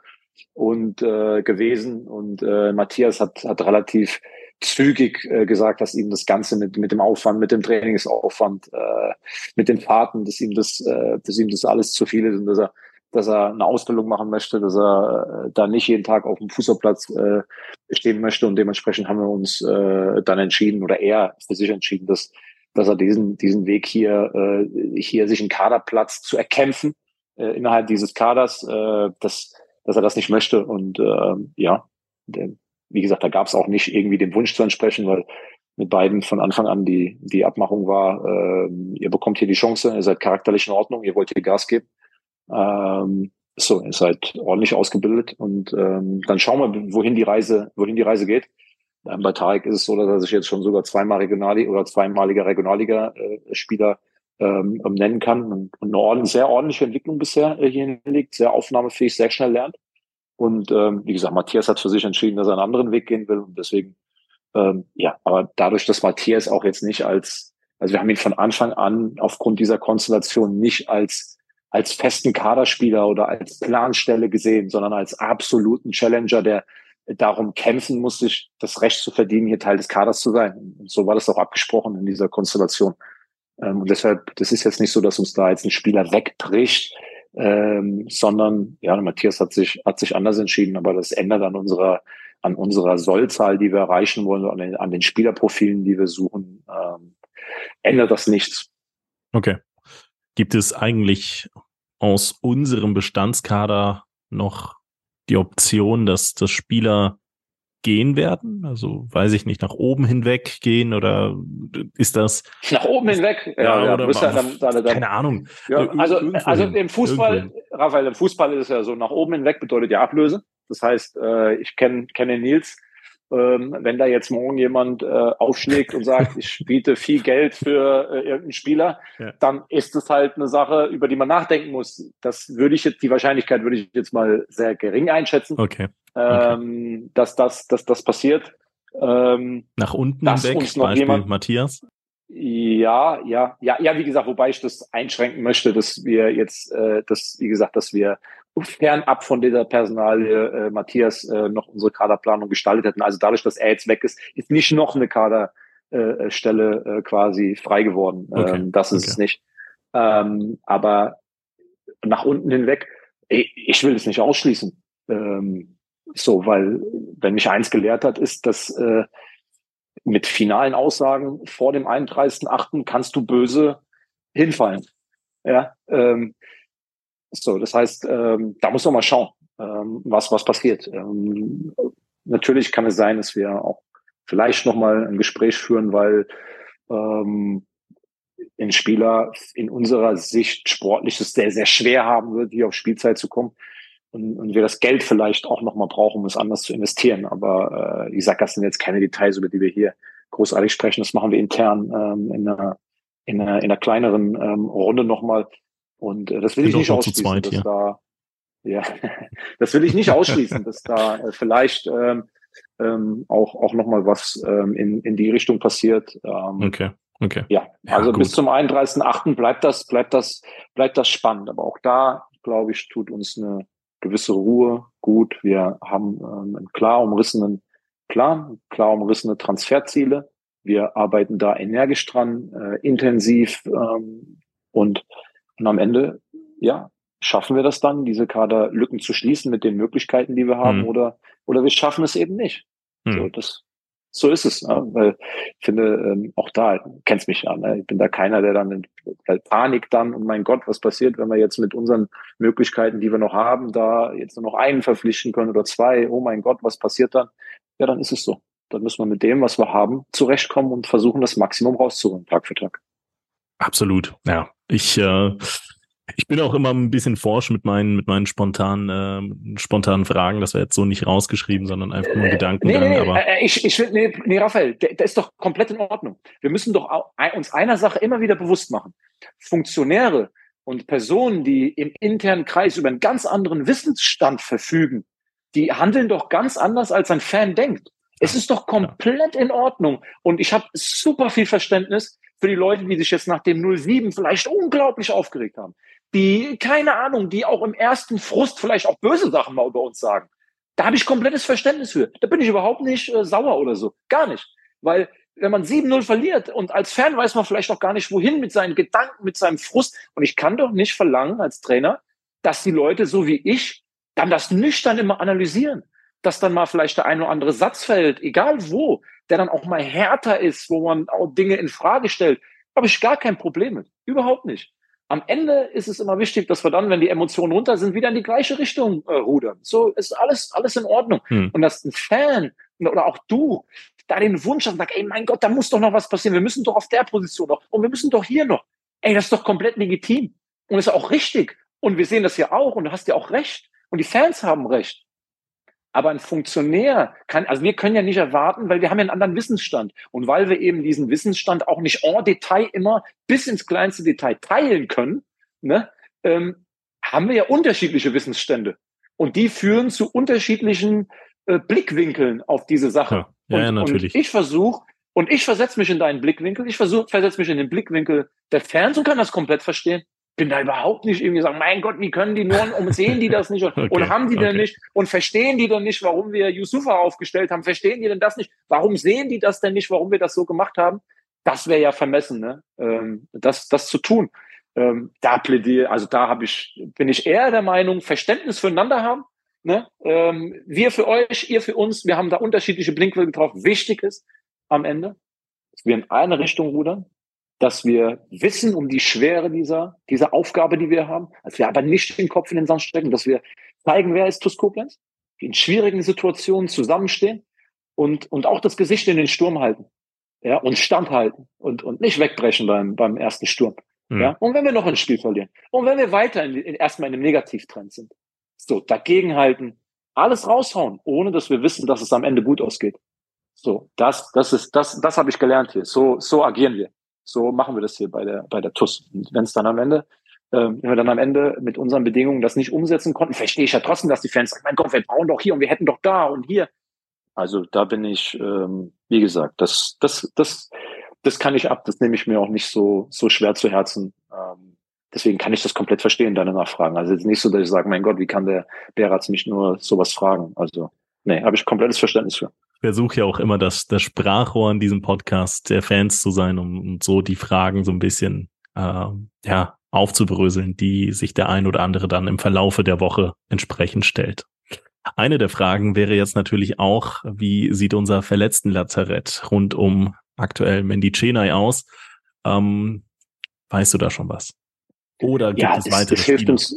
[SPEAKER 2] und äh, gewesen. Und äh, Matthias hat, hat relativ zügig äh, gesagt, dass ihm das Ganze mit, mit dem Aufwand, mit dem Trainingsaufwand, äh, mit den Fahrten, dass ihm das, äh, dass ihm das alles zu viel ist und dass er dass er eine Ausbildung machen möchte, dass er äh, da nicht jeden Tag auf dem Fußballplatz äh, stehen möchte und dementsprechend haben wir uns äh, dann entschieden oder er für sich entschieden, dass dass er diesen diesen Weg hier äh, hier sich einen Kaderplatz zu erkämpfen äh, innerhalb dieses Kaders, äh, dass dass er das nicht möchte und äh, ja, wie gesagt, da gab es auch nicht irgendwie den Wunsch zu entsprechen, weil mit beiden von Anfang an die die Abmachung war, äh, ihr bekommt hier die Chance, ihr seid charakterlich in Ordnung, ihr wollt hier Gas geben ähm, so, ist halt ordentlich ausgebildet und ähm, dann schauen wir, wohin die Reise, wohin die Reise geht. Ähm, bei Tarek ist es so, dass er sich jetzt schon sogar zweimal Regionalliga oder zweimaliger Regionalliga-Spieler äh, ähm, nennen kann und, und eine ordentlich, sehr ordentliche Entwicklung bisher äh, hier hinlegt, sehr aufnahmefähig, sehr schnell lernt. Und ähm, wie gesagt, Matthias hat für sich entschieden, dass er einen anderen Weg gehen will und deswegen, ähm, ja, aber dadurch, dass Matthias auch jetzt nicht als, also wir haben ihn von Anfang an aufgrund dieser Konstellation nicht als als festen Kaderspieler oder als Planstelle gesehen, sondern als absoluten Challenger, der darum kämpfen muss, sich das Recht zu verdienen, hier Teil des Kaders zu sein. Und so war das auch abgesprochen in dieser Konstellation. Ähm, und deshalb, das ist jetzt nicht so, dass uns da jetzt ein Spieler wegbricht, ähm, sondern ja, Matthias hat sich hat sich anders entschieden, aber das ändert an unserer an unserer Sollzahl, die wir erreichen wollen, an den, an den Spielerprofilen, die wir suchen, ähm, ändert das nichts.
[SPEAKER 1] Okay. Gibt es eigentlich aus unserem Bestandskader noch die Option, dass das Spieler gehen werden? Also weiß ich nicht, nach oben hinweg gehen oder ist das
[SPEAKER 2] nach oben hinweg?
[SPEAKER 1] Ja, ja, oder ja dann, dann, dann, keine Ahnung.
[SPEAKER 2] Ja, also, also im Fußball, irgendwohin. Raphael, im Fußball ist es ja so, nach oben hinweg bedeutet ja Ablöse. Das heißt, äh, ich kenne kenne Nils, ähm, wenn da jetzt morgen jemand äh, aufschlägt und sagt, ich biete viel Geld für äh, irgendeinen Spieler, ja. dann ist es halt eine Sache, über die man nachdenken muss. Das würde ich jetzt, die Wahrscheinlichkeit würde ich jetzt mal sehr gering einschätzen,
[SPEAKER 1] okay.
[SPEAKER 2] Okay. Ähm, dass das, dass das passiert.
[SPEAKER 1] Ähm, Nach unten weg, uns noch Beispiel jemand, Matthias?
[SPEAKER 2] Ja, ja, ja, ja, wie gesagt, wobei ich das einschränken möchte, dass wir jetzt, äh, dass, wie gesagt, dass wir fernab von dieser Personalie äh, Matthias äh, noch unsere Kaderplanung gestaltet hätten. Also dadurch, dass er jetzt weg ist, ist nicht noch eine Kaderstelle äh, äh, quasi frei geworden. Okay. Ähm, das ist okay. es nicht. Ähm, aber nach unten hinweg, ich, ich will es nicht ausschließen. Ähm, so, weil wenn mich eins gelehrt hat, ist, dass äh, mit finalen Aussagen vor dem 31.8. kannst du böse hinfallen. Ja, ähm, so, das heißt, ähm, da muss man mal schauen, ähm, was, was passiert. Ähm, natürlich kann es sein, dass wir auch vielleicht nochmal ein Gespräch führen, weil ähm, ein Spieler in unserer Sicht sportlich es sehr, sehr schwer haben wird, hier auf Spielzeit zu kommen. Und, und wir das Geld vielleicht auch nochmal brauchen, um es anders zu investieren. Aber äh, wie gesagt, das sind jetzt keine Details, über die wir hier großartig sprechen. Das machen wir intern ähm, in, einer, in, einer, in einer kleineren ähm, Runde nochmal. Und äh, das will ich nicht ausschließen, zweit, dass ja. da, ja, das will ich nicht ausschließen, dass da äh, vielleicht ähm, ähm, auch auch noch mal was ähm, in in die Richtung passiert.
[SPEAKER 1] Ähm, okay, okay.
[SPEAKER 2] Ja, also ja, bis zum 31.8. bleibt das bleibt das bleibt das spannend. Aber auch da glaube ich tut uns eine gewisse Ruhe gut. Wir haben ähm, einen klar umrissenen Plan, klar umrissene Transferziele Wir arbeiten da energisch dran, äh, intensiv ähm, und, und am Ende, ja, schaffen wir das dann, diese Kaderlücken zu schließen mit den Möglichkeiten, die wir haben, mhm. oder, oder wir schaffen es eben nicht. Mhm. So, das, so ist es, ne? weil ich finde, ähm, auch da, kennst mich ja, ne? ich bin da keiner, der dann in Panik dann, und mein Gott, was passiert, wenn wir jetzt mit unseren Möglichkeiten, die wir noch haben, da jetzt nur noch einen verpflichten können oder zwei, oh mein Gott, was passiert dann? Ja, dann ist es so. Dann müssen wir mit dem, was wir haben, zurechtkommen und versuchen, das Maximum rauszuholen, Tag für Tag.
[SPEAKER 1] Absolut, ja. Ich äh, ich bin auch immer ein bisschen forsch mit meinen, mit meinen spontanen, äh, spontanen Fragen. Das wäre jetzt so nicht rausgeschrieben, sondern einfach nur ein Gedankengang.
[SPEAKER 2] Nee, nee,
[SPEAKER 1] aber
[SPEAKER 2] äh, ich, ich will, nee, nee, Raphael, der, der ist doch komplett in Ordnung. Wir müssen doch auch, uns einer Sache immer wieder bewusst machen. Funktionäre und Personen, die im internen Kreis über einen ganz anderen Wissensstand verfügen, die handeln doch ganz anders, als ein Fan denkt. Es ist doch komplett in Ordnung. Und ich habe super viel Verständnis für die Leute, die sich jetzt nach dem 07 vielleicht unglaublich aufgeregt haben die, keine Ahnung, die auch im ersten Frust vielleicht auch böse Sachen mal über uns sagen. Da habe ich komplettes Verständnis für. Da bin ich überhaupt nicht äh, sauer oder so. Gar nicht. Weil wenn man 7-0 verliert und als Fan weiß man vielleicht auch gar nicht, wohin mit seinen Gedanken, mit seinem Frust. Und ich kann doch nicht verlangen als Trainer, dass die Leute so wie ich dann das nüchtern immer analysieren. Dass dann mal vielleicht der ein oder andere Satz fällt, egal wo, der dann auch mal härter ist, wo man auch Dinge in Frage stellt. Habe ich gar kein Problem mit. Überhaupt nicht am Ende ist es immer wichtig, dass wir dann, wenn die Emotionen runter sind, wieder in die gleiche Richtung äh, rudern. So ist alles, alles in Ordnung. Hm. Und dass ein Fan oder auch du da den Wunsch hast und sagst, ey, mein Gott, da muss doch noch was passieren. Wir müssen doch auf der Position noch und wir müssen doch hier noch. Ey, das ist doch komplett legitim und ist auch richtig. Und wir sehen das ja auch und du hast ja auch recht. Und die Fans haben recht. Aber ein Funktionär kann, also wir können ja nicht erwarten, weil wir haben ja einen anderen Wissensstand. Und weil wir eben diesen Wissensstand auch nicht en Detail immer bis ins kleinste Detail teilen können, ne, ähm, haben wir ja unterschiedliche Wissensstände. Und die führen zu unterschiedlichen äh, Blickwinkeln auf diese Sache.
[SPEAKER 1] Ja, ja, und, natürlich.
[SPEAKER 2] Und ich versuche, und ich versetze mich in deinen Blickwinkel, ich versuche, versetze mich in den Blickwinkel der Fans und kann das komplett verstehen bin da überhaupt nicht irgendwie sagen, mein Gott, wie können die nur, und sehen die das nicht und, okay, und haben die okay. denn nicht und verstehen die denn nicht, warum wir Yusufa aufgestellt haben, verstehen die denn das nicht, warum sehen die das denn nicht, warum wir das so gemacht haben? Das wäre ja vermessen, ne? Ähm, das, das zu tun. Ähm, da plädiere, also da habe ich, bin ich eher der Meinung, Verständnis füreinander haben. Ne? Ähm, wir für euch, ihr für uns, wir haben da unterschiedliche Blinkwinkel drauf. Wichtig ist am Ende, dass wir in eine Richtung rudern, dass wir wissen um die Schwere dieser, dieser Aufgabe, die wir haben, dass wir aber nicht den Kopf in den Sand stecken, dass wir zeigen, wer ist TuS Koblenz, in schwierigen Situationen zusammenstehen und, und auch das Gesicht in den Sturm halten. Ja, und standhalten und, und nicht wegbrechen beim, beim ersten Sturm. Mhm. Ja, und wenn wir noch ein Spiel verlieren und wenn wir weiter in, in, erstmal in einem Negativtrend sind, so dagegenhalten, alles raushauen, ohne dass wir wissen, dass es am Ende gut ausgeht. So, das, das ist, das, das habe ich gelernt hier. So, so agieren wir. So machen wir das hier bei der, bei der TUS. Und wenn es dann am Ende, ähm, wenn wir dann am Ende mit unseren Bedingungen das nicht umsetzen konnten, verstehe ich ja trotzdem, dass die Fans sagen, mein Gott, wir brauchen doch hier und wir hätten doch da und hier. Also da bin ich, ähm, wie gesagt, das, das, das, das kann ich ab. Das nehme ich mir auch nicht so, so schwer zu Herzen. Ähm, deswegen kann ich das komplett verstehen, deine Nachfragen. Also jetzt nicht so, dass ich sage, mein Gott, wie kann der Beratz mich nur sowas fragen? Also, nee, habe ich komplettes Verständnis für
[SPEAKER 1] versuche ja auch immer das, das Sprachrohr in diesem Podcast der Fans zu sein, um, um so die Fragen so ein bisschen äh, ja, aufzubröseln, die sich der ein oder andere dann im Verlaufe der Woche entsprechend stellt. Eine der Fragen wäre jetzt natürlich auch, wie sieht unser verletzten Lazarett rund um aktuell Mendy Chenai aus? Ähm, weißt du da schon was? Oder gibt
[SPEAKER 2] ja,
[SPEAKER 1] es weitere
[SPEAKER 2] das hilft uns,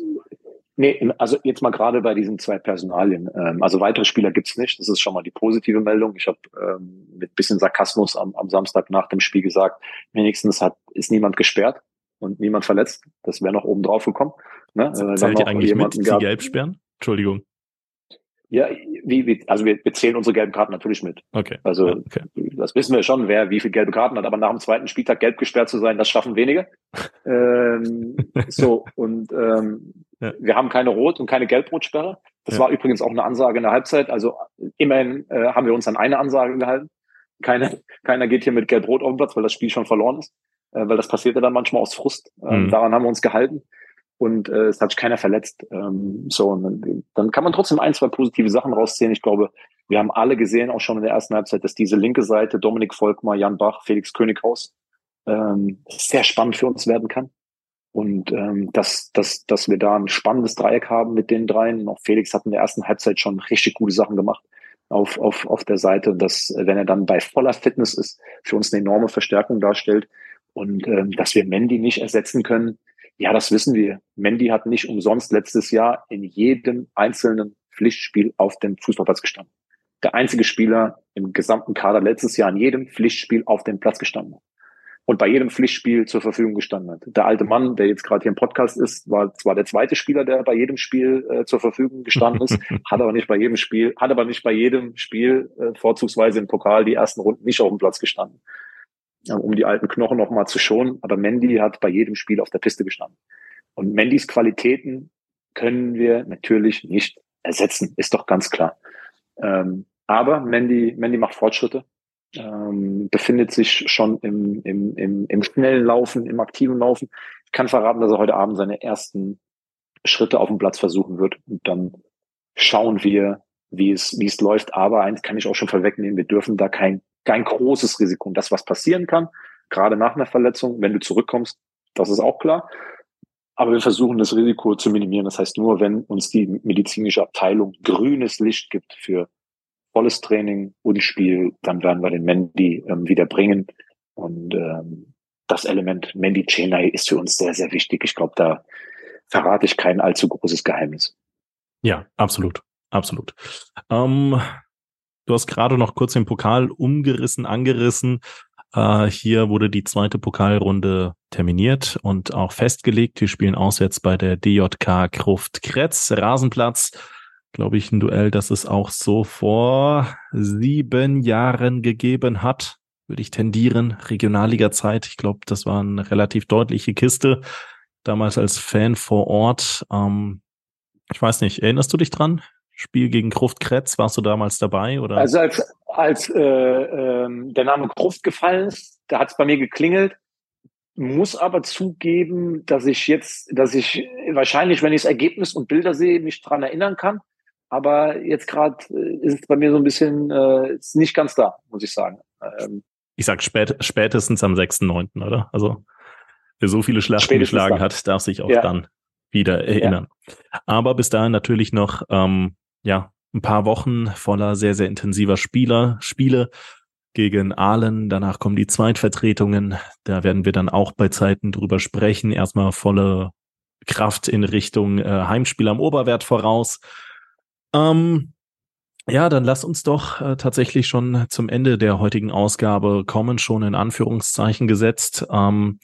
[SPEAKER 2] Nee, also jetzt mal gerade bei diesen zwei Personalien. Ähm, also weitere Spieler gibt's nicht. Das ist schon mal die positive Meldung. Ich habe ähm, mit bisschen Sarkasmus am, am Samstag nach dem Spiel gesagt, wenigstens hat ist niemand gesperrt und niemand verletzt. Das wäre noch oben drauf gekommen.
[SPEAKER 1] Ne? Äh, Zählt ihr eigentlich mit, die Gelbsperren? Entschuldigung.
[SPEAKER 2] Ja, wie, wie, also wir, wir zählen unsere gelben Karten natürlich mit.
[SPEAKER 1] Okay.
[SPEAKER 2] Also okay. das wissen wir schon, wer wie viele gelbe Karten hat, aber nach dem zweiten Spieltag gelb gesperrt zu sein, das schaffen wenige. ähm, so, und ähm, ja. wir haben keine Rot- und keine Gelbrotsperre. Das ja. war übrigens auch eine Ansage in der Halbzeit. Also immerhin äh, haben wir uns an eine Ansage gehalten. Keine, keiner geht hier mit Gelb-Rot auf den Platz, weil das Spiel schon verloren ist. Äh, weil das passierte dann manchmal aus Frust. Ähm, mhm. Daran haben wir uns gehalten. Und äh, es hat sich keiner verletzt. Ähm, so, und dann, dann kann man trotzdem ein, zwei positive Sachen rausziehen. Ich glaube, wir haben alle gesehen, auch schon in der ersten Halbzeit, dass diese linke Seite, Dominik Volkmar, Jan Bach, Felix Könighaus, ähm, sehr spannend für uns werden kann. Und ähm, dass, dass, dass wir da ein spannendes Dreieck haben mit den dreien. Auch Felix hat in der ersten Halbzeit schon richtig gute Sachen gemacht auf, auf, auf der Seite. Dass, wenn er dann bei voller Fitness ist, für uns eine enorme Verstärkung darstellt. Und ähm, dass wir Mandy nicht ersetzen können, ja, das wissen wir. Mandy hat nicht umsonst letztes Jahr in jedem einzelnen Pflichtspiel auf dem Fußballplatz gestanden. Der einzige Spieler im gesamten Kader letztes Jahr in jedem Pflichtspiel auf dem Platz gestanden und bei jedem Pflichtspiel zur Verfügung gestanden hat. Der alte Mann, der jetzt gerade hier im Podcast ist, war zwar der zweite Spieler, der bei jedem Spiel äh, zur Verfügung gestanden ist, hat aber nicht bei jedem Spiel, hat aber nicht bei jedem Spiel äh, vorzugsweise im Pokal die ersten Runden nicht auf dem Platz gestanden um die alten Knochen noch mal zu schonen. Aber Mandy hat bei jedem Spiel auf der Piste gestanden. Und Mandys Qualitäten können wir natürlich nicht ersetzen, ist doch ganz klar. Ähm, aber Mandy, Mandy macht Fortschritte, ähm, befindet sich schon im, im, im, im schnellen Laufen, im aktiven Laufen. Ich kann verraten, dass er heute Abend seine ersten Schritte auf dem Platz versuchen wird. Und dann schauen wir, wie es, wie es läuft. Aber eins kann ich auch schon vorwegnehmen, wir dürfen da kein kein großes Risiko. Und das, was passieren kann, gerade nach einer Verletzung, wenn du zurückkommst, das ist auch klar. Aber wir versuchen das Risiko zu minimieren. Das heißt, nur wenn uns die medizinische Abteilung grünes Licht gibt für volles Training und Spiel, dann werden wir den Mendy ähm, wieder bringen. Und ähm, das Element Mendy Chenai ist für uns sehr, sehr wichtig. Ich glaube, da verrate ich kein allzu großes Geheimnis.
[SPEAKER 1] Ja, absolut. Absolut. Ähm, Du hast gerade noch kurz den Pokal umgerissen, angerissen. Äh, hier wurde die zweite Pokalrunde terminiert und auch festgelegt. Wir spielen auswärts bei der DJK Kruft Kretz, Rasenplatz. Glaube ich, ein Duell, das es auch so vor sieben Jahren gegeben hat. Würde ich tendieren. Regionalliga-Zeit. Ich glaube, das war eine relativ deutliche Kiste. Damals als Fan vor Ort. Ähm, ich weiß nicht, erinnerst du dich dran? Spiel gegen Gruft Kretz, warst du damals dabei? Oder?
[SPEAKER 2] Also als, als äh, äh, der Name Gruft gefallen ist, da hat es bei mir geklingelt. Muss aber zugeben, dass ich jetzt, dass ich wahrscheinlich, wenn ich das Ergebnis und Bilder sehe, mich dran erinnern kann. Aber jetzt gerade äh, ist es bei mir so ein bisschen, äh, ist nicht ganz da, muss ich sagen. Ähm,
[SPEAKER 1] ich sag spät, spätestens am 6.9., oder? Also wer so viele Schlachten geschlagen dann. hat, darf sich auch ja. dann wieder erinnern. Ja. Aber bis dahin natürlich noch ähm, ja, ein paar Wochen voller sehr, sehr intensiver Spieler, Spiele gegen Aalen. Danach kommen die Zweitvertretungen. Da werden wir dann auch bei Zeiten drüber sprechen. Erstmal volle Kraft in Richtung äh, Heimspiel am Oberwert voraus. Ähm, ja, dann lass uns doch äh, tatsächlich schon zum Ende der heutigen Ausgabe kommen, schon in Anführungszeichen gesetzt. Ähm,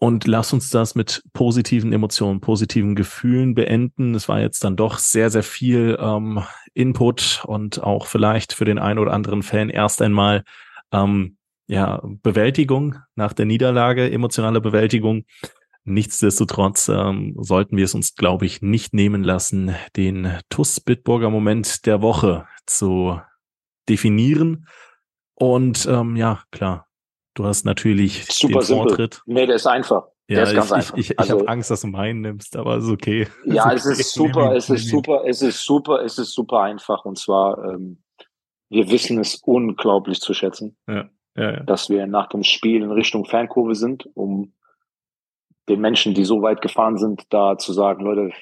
[SPEAKER 1] und lass uns das mit positiven Emotionen, positiven Gefühlen beenden. Es war jetzt dann doch sehr, sehr viel ähm, Input und auch vielleicht für den einen oder anderen Fan erst einmal ähm, ja Bewältigung nach der Niederlage, emotionale Bewältigung. Nichtsdestotrotz ähm, sollten wir es uns, glaube ich, nicht nehmen lassen, den TUS Bitburger Moment der Woche zu definieren. Und ähm, ja, klar, Du hast natürlich
[SPEAKER 2] Super den Vortritt. Simpel. Nee, der ist einfach.
[SPEAKER 1] Ja, der ist ganz ich, einfach. Ich, ich, also, habe Angst, dass du meinen nimmst, aber ist okay.
[SPEAKER 2] Ja,
[SPEAKER 1] ist
[SPEAKER 2] es ist super, es ist super, es ist super, es ist super einfach. Und zwar, ähm, wir wissen es unglaublich zu schätzen, ja, ja, ja. dass wir nach dem Spiel in Richtung Fankurve sind, um den Menschen, die so weit gefahren sind, da zu sagen, Leute,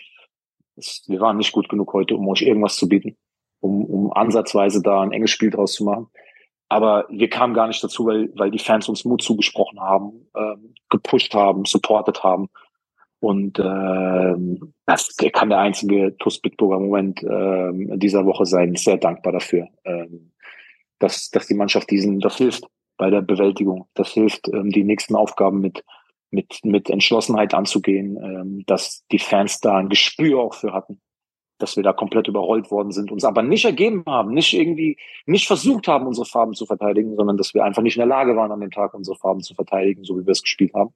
[SPEAKER 2] es, wir waren nicht gut genug heute, um euch irgendwas zu bieten, um, um ansatzweise da ein enges Spiel draus zu machen. Aber wir kamen gar nicht dazu, weil, weil die Fans uns Mut zugesprochen haben, ähm, gepusht haben, supportet haben. Und ähm, das kann der einzige TUS Bitburger Moment ähm, dieser Woche sein. Sehr dankbar dafür, ähm, dass, dass die Mannschaft diesen, das hilft bei der Bewältigung. Das hilft, ähm, die nächsten Aufgaben mit, mit, mit Entschlossenheit anzugehen, ähm, dass die Fans da ein Gespür auch für hatten dass wir da komplett überrollt worden sind, uns aber nicht ergeben haben, nicht irgendwie, nicht versucht haben, unsere Farben zu verteidigen, sondern dass wir einfach nicht in der Lage waren, an dem Tag unsere Farben zu verteidigen, so wie wir es gespielt haben.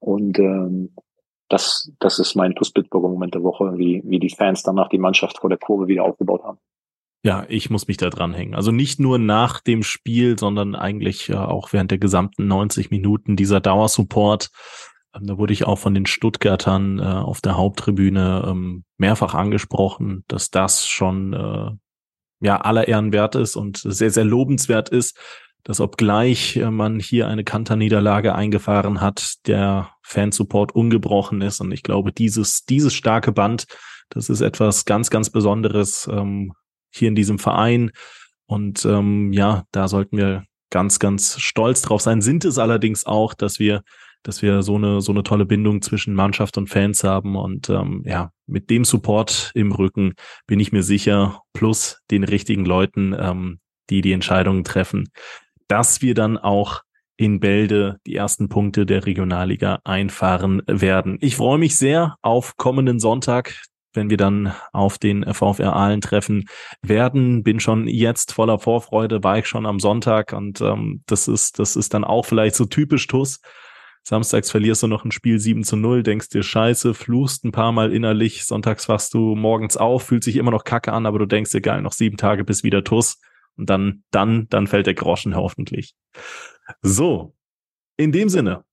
[SPEAKER 2] Und ähm, das, das ist mein TuS Bitburger Moment der Woche, wie, wie die Fans danach die Mannschaft vor der Kurve wieder aufgebaut haben.
[SPEAKER 1] Ja, ich muss mich da dranhängen. Also nicht nur nach dem Spiel, sondern eigentlich ja auch während der gesamten 90 Minuten dieser Dauersupport da wurde ich auch von den Stuttgartern äh, auf der Haupttribüne ähm, mehrfach angesprochen, dass das schon äh, ja aller Ehren wert ist und sehr, sehr lobenswert ist, dass obgleich äh, man hier eine Kanterniederlage eingefahren hat, der Fansupport ungebrochen ist. Und ich glaube, dieses, dieses starke Band, das ist etwas ganz, ganz Besonderes ähm, hier in diesem Verein. Und ähm, ja, da sollten wir ganz, ganz stolz drauf sein. Sind es allerdings auch, dass wir, dass wir so eine, so eine tolle Bindung zwischen Mannschaft und Fans haben. Und ähm, ja, mit dem Support im Rücken bin ich mir sicher, plus den richtigen Leuten, ähm, die die Entscheidungen treffen, dass wir dann auch in Bälde die ersten Punkte der Regionalliga einfahren werden. Ich freue mich sehr auf kommenden Sonntag, wenn wir dann auf den VfR Aalen treffen werden. Bin schon jetzt voller Vorfreude, war ich schon am Sonntag und ähm, das ist, das ist dann auch vielleicht so typisch TUS. Samstags verlierst du noch ein Spiel 7 zu 0, denkst dir scheiße, fluchst ein paar Mal innerlich, sonntags wachst du morgens auf, fühlt sich immer noch kacke an, aber du denkst dir geil, noch sieben Tage bis wieder TUS. Und dann, dann, dann fällt der Groschen hoffentlich. So. In dem Sinne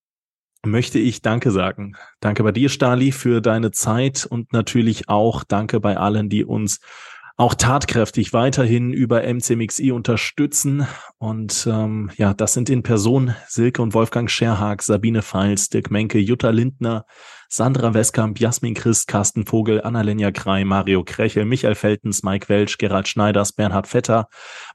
[SPEAKER 1] möchte ich Danke sagen. Danke bei dir, Stali, für deine Zeit und natürlich auch Danke bei allen, die uns auch tatkräftig weiterhin über MCMXI unterstützen. Und ähm, ja, das sind in Person Silke und Wolfgang Scherhag, Sabine Feils, Dirk Menke, Jutta Lindner, Sandra Westkamp, Jasmin Christ, Carsten Vogel, Annalenja Krei, Mario Krechel, Michael Feltens, Mike Welsch, Gerald Schneiders, Bernhard Vetter,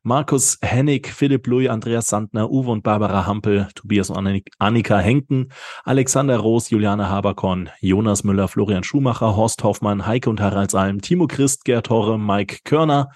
[SPEAKER 1] Markus Hennig, Philipp Louis, Andreas Sandner, Uwe und Barbara Hampel, Tobias und Annika Henken, Alexander Roos, Juliane Haberkorn, Jonas Müller, Florian Schumacher, Horst Hoffmann, Heike und Harald Salm, Timo Christ, Gerd Horre, Mike Körner,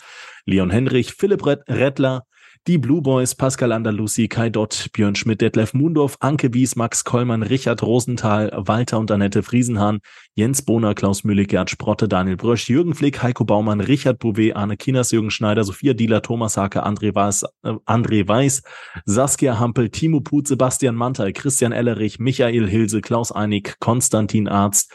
[SPEAKER 1] Leon Henrich, Philipp Rettler, die Blue Boys, Pascal Andalusi, Kai Dott, Björn Schmidt, Detlef Mundorf, Anke Wies, Max Kollmann, Richard Rosenthal, Walter und Annette Friesenhahn, Jens Bohner, Klaus Mühle, Gerd Sprotte, Daniel Brösch, Jürgen Flick, Heiko Baumann, Richard Bouvet, Arne Kinas, Jürgen Schneider, Sophia Dieler, Thomas Hake, André Weiß, äh, André Weiß, Saskia Hampel, Timo Put, Sebastian Mantel, Christian Ellerich, Michael Hilse, Klaus Einig, Konstantin Arzt,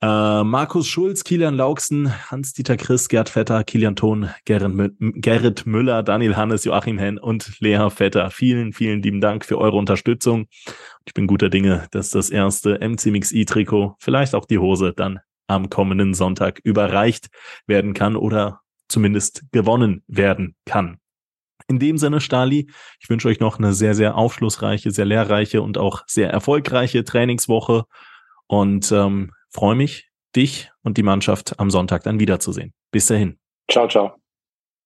[SPEAKER 1] äh, Markus Schulz, Kilian Lauksen, Hans-Dieter Chris, Gerd Vetter, Kilian Thon, Gerrit, Müller, Daniel Hannes, Joachim Henn und Lea Vetter. Vielen, vielen lieben Dank für eure Unterstützung. Ich bin guter Dinge, dass das erste MCMXI-Trikot, vielleicht auch die Hose, dann am kommenden Sonntag überreicht werden kann oder zumindest gewonnen werden kann. In dem Sinne, Stali, ich wünsche euch noch eine sehr, sehr aufschlussreiche, sehr lehrreiche und auch sehr erfolgreiche Trainingswoche. Und ähm, freue mich, dich und die Mannschaft am Sonntag dann wiederzusehen. Bis dahin.
[SPEAKER 2] Ciao, ciao.